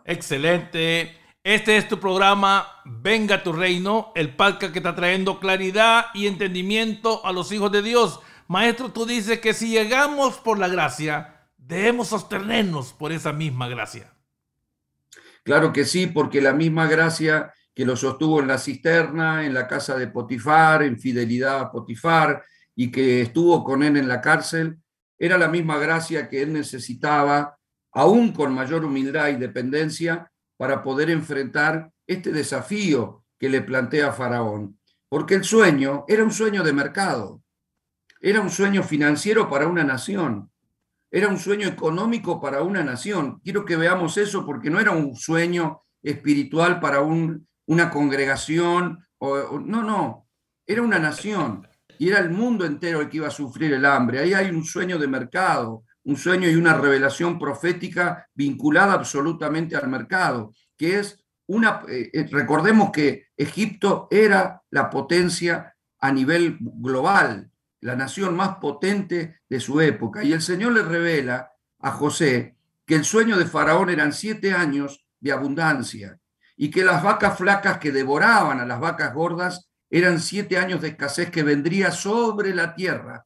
Excelente. Este es tu programa Venga tu reino, el palca que está trayendo claridad y entendimiento a los hijos de Dios. Maestro, tú dices que si llegamos por la gracia, debemos sostenernos por esa misma gracia. Claro que sí, porque la misma gracia que lo sostuvo en la cisterna, en la casa de Potifar, en fidelidad a Potifar, y que estuvo con él en la cárcel, era la misma gracia que él necesitaba, aún con mayor humildad y dependencia, para poder enfrentar este desafío que le plantea Faraón. Porque el sueño era un sueño de mercado, era un sueño financiero para una nación, era un sueño económico para una nación. Quiero que veamos eso porque no era un sueño espiritual para un una congregación, o, no, no, era una nación y era el mundo entero el que iba a sufrir el hambre. Ahí hay un sueño de mercado, un sueño y una revelación profética vinculada absolutamente al mercado, que es una, eh, eh, recordemos que Egipto era la potencia a nivel global, la nación más potente de su época. Y el Señor le revela a José que el sueño de Faraón eran siete años de abundancia y que las vacas flacas que devoraban a las vacas gordas eran siete años de escasez que vendría sobre la tierra.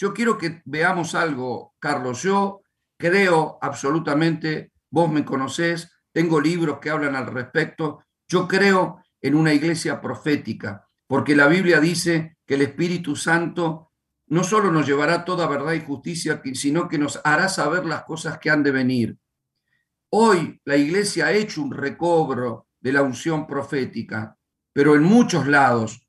Yo quiero que veamos algo, Carlos. Yo creo absolutamente, vos me conocés, tengo libros que hablan al respecto. Yo creo en una iglesia profética, porque la Biblia dice que el Espíritu Santo no solo nos llevará toda verdad y justicia, sino que nos hará saber las cosas que han de venir. Hoy la iglesia ha hecho un recobro de la unción profética, pero en muchos lados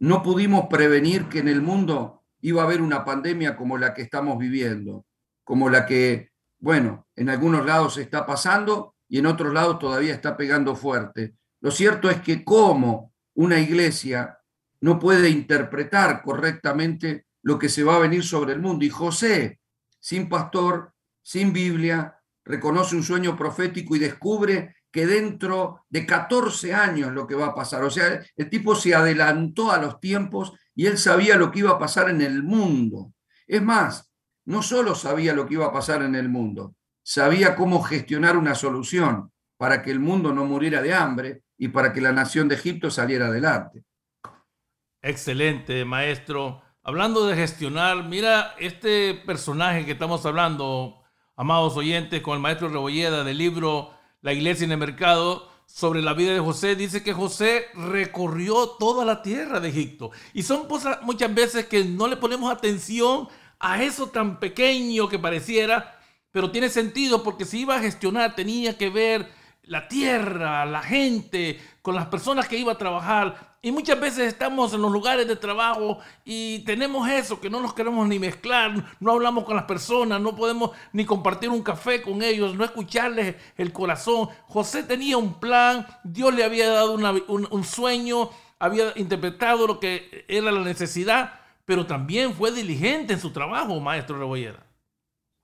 no pudimos prevenir que en el mundo iba a haber una pandemia como la que estamos viviendo, como la que, bueno, en algunos lados está pasando y en otros lados todavía está pegando fuerte. Lo cierto es que como una iglesia no puede interpretar correctamente lo que se va a venir sobre el mundo. Y José, sin pastor, sin Biblia, reconoce un sueño profético y descubre que dentro de 14 años lo que va a pasar. O sea, el tipo se adelantó a los tiempos y él sabía lo que iba a pasar en el mundo. Es más, no solo sabía lo que iba a pasar en el mundo, sabía cómo gestionar una solución para que el mundo no muriera de hambre y para que la nación de Egipto saliera adelante. Excelente, maestro. Hablando de gestionar, mira este personaje que estamos hablando, amados oyentes, con el maestro Rebolleda del libro La iglesia en el mercado, sobre la vida de José, dice que José recorrió toda la tierra de Egipto. Y son cosas muchas veces que no le ponemos atención a eso tan pequeño que pareciera, pero tiene sentido porque si iba a gestionar tenía que ver la tierra, la gente, con las personas que iba a trabajar. Y muchas veces estamos en los lugares de trabajo y tenemos eso, que no nos queremos ni mezclar, no hablamos con las personas, no podemos ni compartir un café con ellos, no escucharles el corazón. José tenía un plan, Dios le había dado un, un sueño, había interpretado lo que era la necesidad, pero también fue diligente en su trabajo, maestro Rebollera.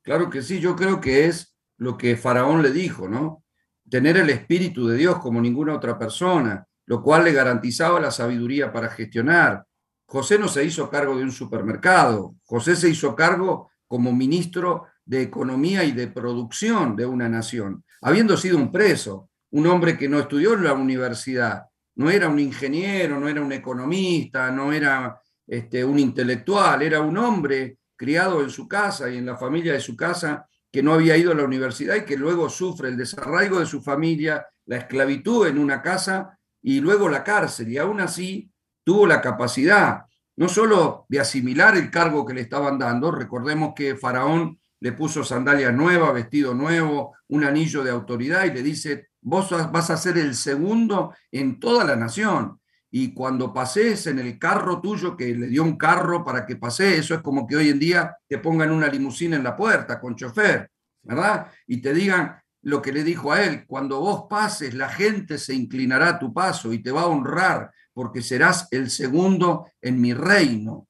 Claro que sí, yo creo que es lo que Faraón le dijo, ¿no? tener el Espíritu de Dios como ninguna otra persona, lo cual le garantizaba la sabiduría para gestionar. José no se hizo cargo de un supermercado, José se hizo cargo como ministro de Economía y de Producción de una nación, habiendo sido un preso, un hombre que no estudió en la universidad, no era un ingeniero, no era un economista, no era este, un intelectual, era un hombre criado en su casa y en la familia de su casa que no había ido a la universidad y que luego sufre el desarraigo de su familia, la esclavitud en una casa y luego la cárcel. Y aún así tuvo la capacidad no solo de asimilar el cargo que le estaban dando, recordemos que Faraón le puso sandalias nuevas, vestido nuevo, un anillo de autoridad y le dice, vos vas a ser el segundo en toda la nación. Y cuando pases en el carro tuyo, que le dio un carro para que pase, eso es como que hoy en día te pongan una limusina en la puerta con chofer, ¿verdad? Y te digan lo que le dijo a él, cuando vos pases, la gente se inclinará a tu paso y te va a honrar porque serás el segundo en mi reino.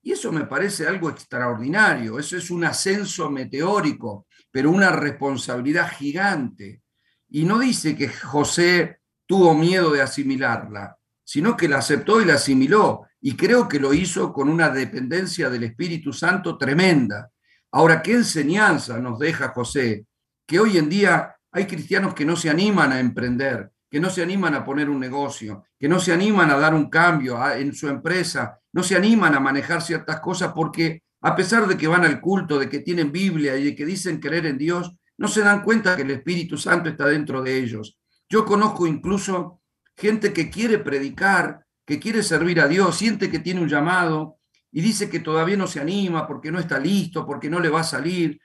Y eso me parece algo extraordinario, eso es un ascenso meteórico, pero una responsabilidad gigante. Y no dice que José tuvo miedo de asimilarla, sino que la aceptó y la asimiló. Y creo que lo hizo con una dependencia del Espíritu Santo tremenda. Ahora, ¿qué enseñanza nos deja José? Que hoy en día hay cristianos que no se animan a emprender, que no se animan a poner un negocio, que no se animan a dar un cambio en su empresa, no se animan a manejar ciertas cosas porque a pesar de que van al culto, de que tienen Biblia y de que dicen creer en Dios, no se dan cuenta que el Espíritu Santo está dentro de ellos. Yo conozco incluso gente que quiere predicar, que quiere servir a Dios, siente que tiene un llamado y dice que todavía no se anima porque no está listo, porque no le va a salir.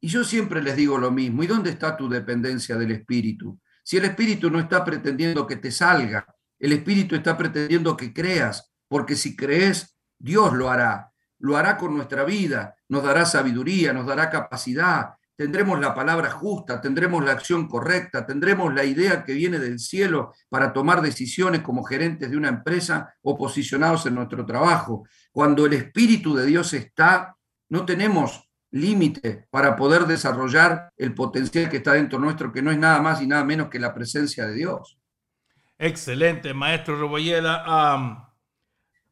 Y yo siempre les digo lo mismo, ¿y dónde está tu dependencia del Espíritu? Si el Espíritu no está pretendiendo que te salga, el Espíritu está pretendiendo que creas, porque si crees, Dios lo hará, lo hará con nuestra vida, nos dará sabiduría, nos dará capacidad, tendremos la palabra justa, tendremos la acción correcta, tendremos la idea que viene del cielo para tomar decisiones como gerentes de una empresa o posicionados en nuestro trabajo. Cuando el Espíritu de Dios está, no tenemos límite para poder desarrollar el potencial que está dentro nuestro, que no es nada más y nada menos que la presencia de Dios. Excelente, maestro Rebollela.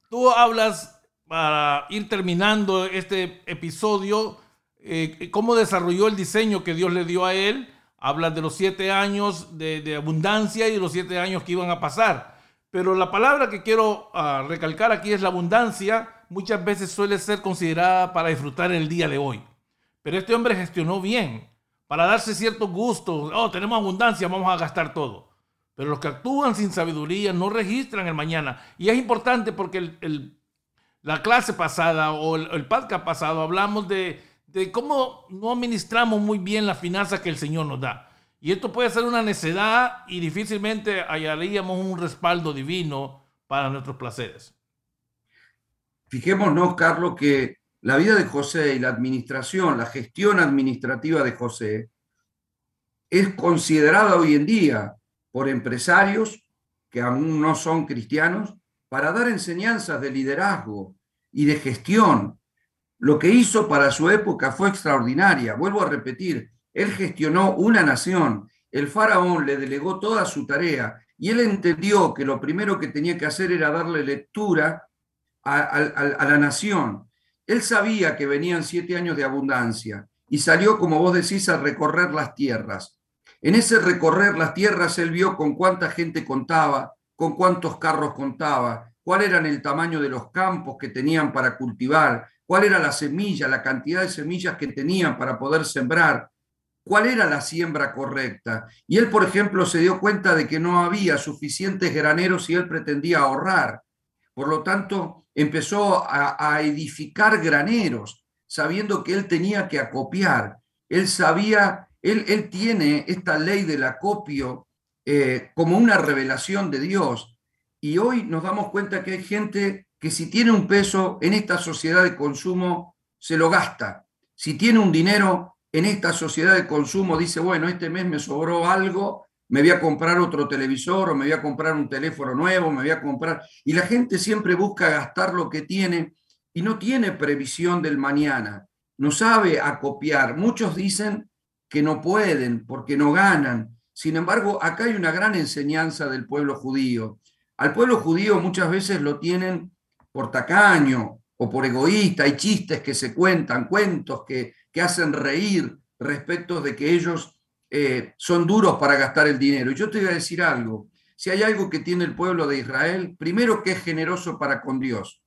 tú hablas para ir terminando este episodio eh, cómo desarrolló el diseño que Dios le dio a él. Habla de los siete años de, abundancia y los siete años que iban a pasar. Pero la palabra que quiero ah, recalcar aquí es la abundancia. Muchas veces suele ser considerada para disfrutar el día de hoy. Pero este hombre gestionó bien para darse ciertos gustos. Oh, tenemos abundancia, vamos a gastar todo. Pero los que actúan sin sabiduría no registran el mañana. Y es importante porque la clase pasada o el, el podcast pasado hablamos de cómo no administramos muy bien la finanza que el Señor nos da. Y esto puede ser una necedad y difícilmente hallaríamos un respaldo divino para nuestros placeres. Fijémonos, Carlos, que la vida de José y la administración, la gestión administrativa de José, es considerada hoy en día por empresarios que aún no son cristianos para dar enseñanzas de liderazgo y de gestión. Lo que hizo para su época fue extraordinaria. Vuelvo a repetir, él gestionó una nación, el faraón le delegó toda su tarea y él entendió que lo primero que tenía que hacer era darle lectura a, la nación. Él sabía que venían siete años de abundancia y salió, como vos decís, a recorrer las tierras. En ese recorrer las tierras él vio con cuánta gente contaba, con cuántos carros contaba, cuál era el tamaño de los campos que tenían para cultivar, cuál era la semilla, la cantidad de semillas que tenían para poder sembrar, cuál era la siembra correcta. Y él, por ejemplo, se dio cuenta de que no había suficientes graneros y él pretendía ahorrar. Por lo tanto, empezó a, edificar graneros, sabiendo que él tenía que acopiar. Él sabía, él, tiene esta ley del acopio eh, como una revelación de Dios. Y hoy nos damos cuenta que hay gente que si tiene un peso en esta sociedad de consumo, se lo gasta. Si tiene un dinero en esta sociedad de consumo, dice, bueno, este mes me sobró algo, me voy a comprar otro televisor o me voy a comprar un teléfono nuevo, me voy a comprar... Y la gente siempre busca gastar lo que tiene y no tiene previsión del mañana, no sabe acopiar. Muchos dicen que no pueden porque no ganan. Sin embargo, acá hay una gran enseñanza del pueblo judío. Al pueblo judío muchas veces lo tienen por tacaño o por egoísta. Hay chistes que se cuentan, cuentos que, que hacen reír respecto de que ellos eh, son duros para gastar el dinero. Y yo te voy a decir algo, si hay algo que tiene el pueblo de Israel, primero que es generoso para con Dios.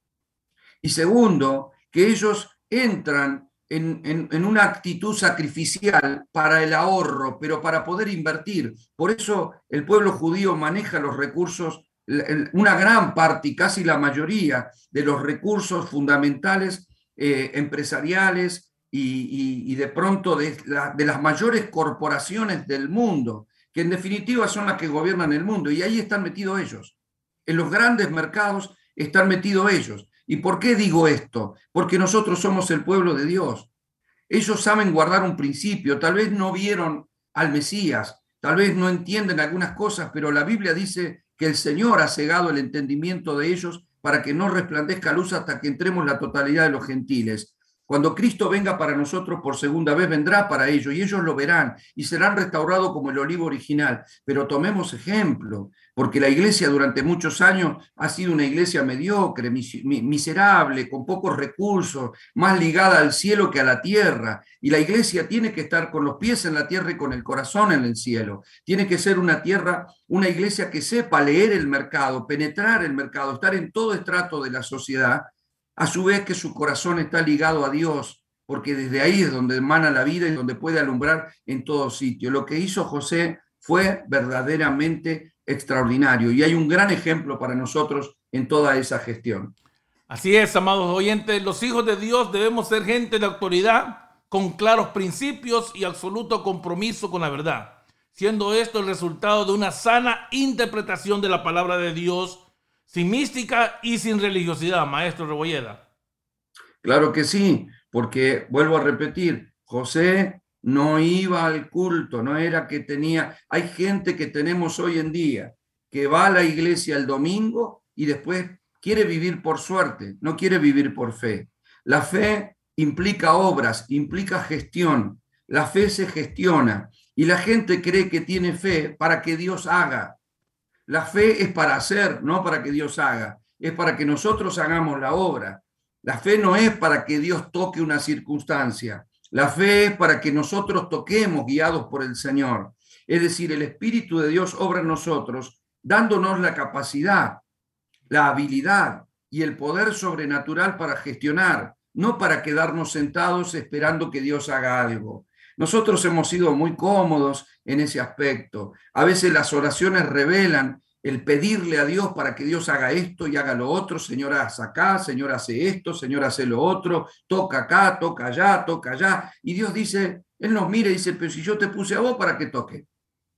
Y segundo, que ellos entran en, una actitud sacrificial para el ahorro, pero para poder invertir. Por eso el pueblo judío maneja los recursos, una gran parte y casi la mayoría de los recursos fundamentales eh, empresariales, y, de pronto de, de, las mayores corporaciones del mundo, que en definitiva son las que gobiernan el mundo, y ahí están metidos ellos. En los grandes mercados están metidos ellos. ¿Y por qué digo esto? Porque nosotros somos el pueblo de Dios. Ellos saben guardar un principio, tal vez no vieron al Mesías, tal vez no entienden algunas cosas, pero la Biblia dice que el Señor ha cegado el entendimiento de ellos para que no resplandezca luz hasta que entremos la totalidad de los gentiles. Cuando Cristo venga para nosotros por segunda vez, vendrá para ellos y ellos lo verán y serán restaurados como el olivo original. Pero tomemos ejemplo, porque la iglesia durante muchos años ha sido una iglesia mediocre, miserable, con pocos recursos, más ligada al cielo que a la tierra. Y la iglesia tiene que estar con los pies en la tierra y con el corazón en el cielo. Tiene que ser una tierra, una iglesia que sepa leer el mercado, penetrar el mercado, estar en todo estrato de la sociedad a su vez que su corazón está ligado a Dios, porque desde ahí es donde emana la vida y donde puede alumbrar en todo sitio. Lo que hizo José fue verdaderamente extraordinario y hay un gran ejemplo para nosotros en toda esa gestión. Así es, amados oyentes, los hijos de Dios debemos ser gente de autoridad con claros principios y absoluto compromiso con la verdad, siendo esto el resultado de una sana interpretación de la palabra de Dios sin mística y sin religiosidad, maestro Rebolleda. Claro que sí, porque vuelvo a repetir, José no iba al culto, no era que tenía, hay gente que tenemos hoy en día que va a la iglesia el domingo y después quiere vivir por suerte, no quiere vivir por fe. La fe implica obras, implica gestión, la fe se gestiona y la gente cree que tiene fe para que Dios haga, la fe es para hacer, no para que Dios haga. Es para que nosotros hagamos la obra. La fe no es para que Dios toque una circunstancia. La fe es para que nosotros toquemos guiados por el Señor. Es decir, el Espíritu de Dios obra en nosotros, dándonos la capacidad, la habilidad y el poder sobrenatural para gestionar, no para quedarnos sentados esperando que Dios haga algo. Nosotros hemos sido muy cómodos en ese aspecto. A veces las oraciones revelan el pedirle a Dios para que Dios haga esto y haga lo otro. Señor, haz acá, Señor, hace esto, Señor, hace lo otro, toca acá, toca allá, toca allá. Y Dios dice, Él nos mira y dice, pero si yo te puse a vos para que toque,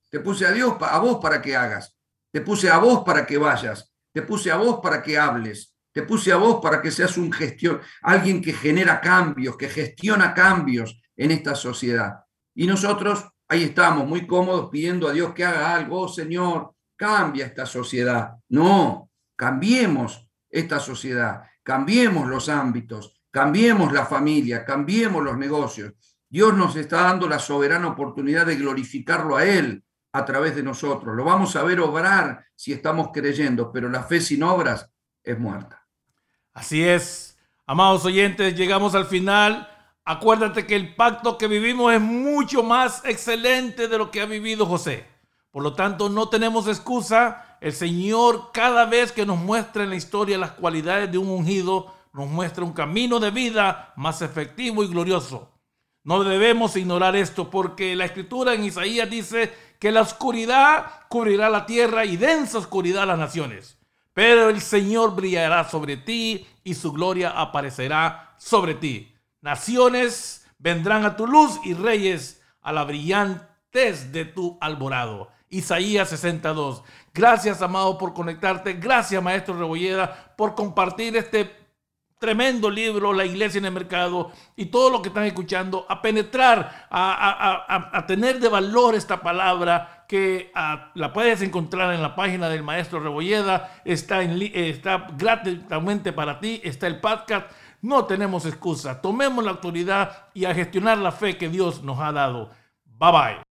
te puse a Dios, a vos para que hagas, te puse a vos para que vayas, te puse a vos para que hables, te puse a vos para que seas un gestión, alguien que genera cambios, que gestiona cambios, en esta sociedad. Y nosotros ahí estamos, muy cómodos pidiendo a Dios que haga algo, oh, Señor, cambia esta sociedad. No, cambiemos esta sociedad, cambiemos los ámbitos, cambiemos la familia, cambiemos los negocios. Dios nos está dando la soberana oportunidad de glorificarlo a Él a través de nosotros. Lo vamos a ver obrar si estamos creyendo, pero la fe sin obras es muerta. Así es. Amados oyentes, llegamos al final. Acuérdate que el pacto que vivimos es mucho más excelente de lo que ha vivido José. Por lo tanto, no tenemos excusa. El Señor cada vez que nos muestra en la historia las cualidades de un ungido, nos muestra un camino de vida más efectivo y glorioso. No debemos ignorar esto porque la escritura en Isaías dice que la oscuridad cubrirá la tierra y densa oscuridad las naciones. Pero el Señor brillará sobre ti y su gloria aparecerá sobre ti. Naciones vendrán a tu luz y reyes a la brillantez de tu alborado. Isaías 62. Gracias, amado, por conectarte. Gracias, maestro Rebolleda, por compartir este tremendo libro, La Iglesia en el Mercado, y todo lo que están escuchando, a penetrar, a, tener de valor esta palabra que la puedes encontrar en la página del maestro Rebolleda, está, en, está gratuitamente para ti, está el podcast. No tenemos excusa, tomemos la autoridad y a gestionar la fe que Dios nos ha dado. Bye bye.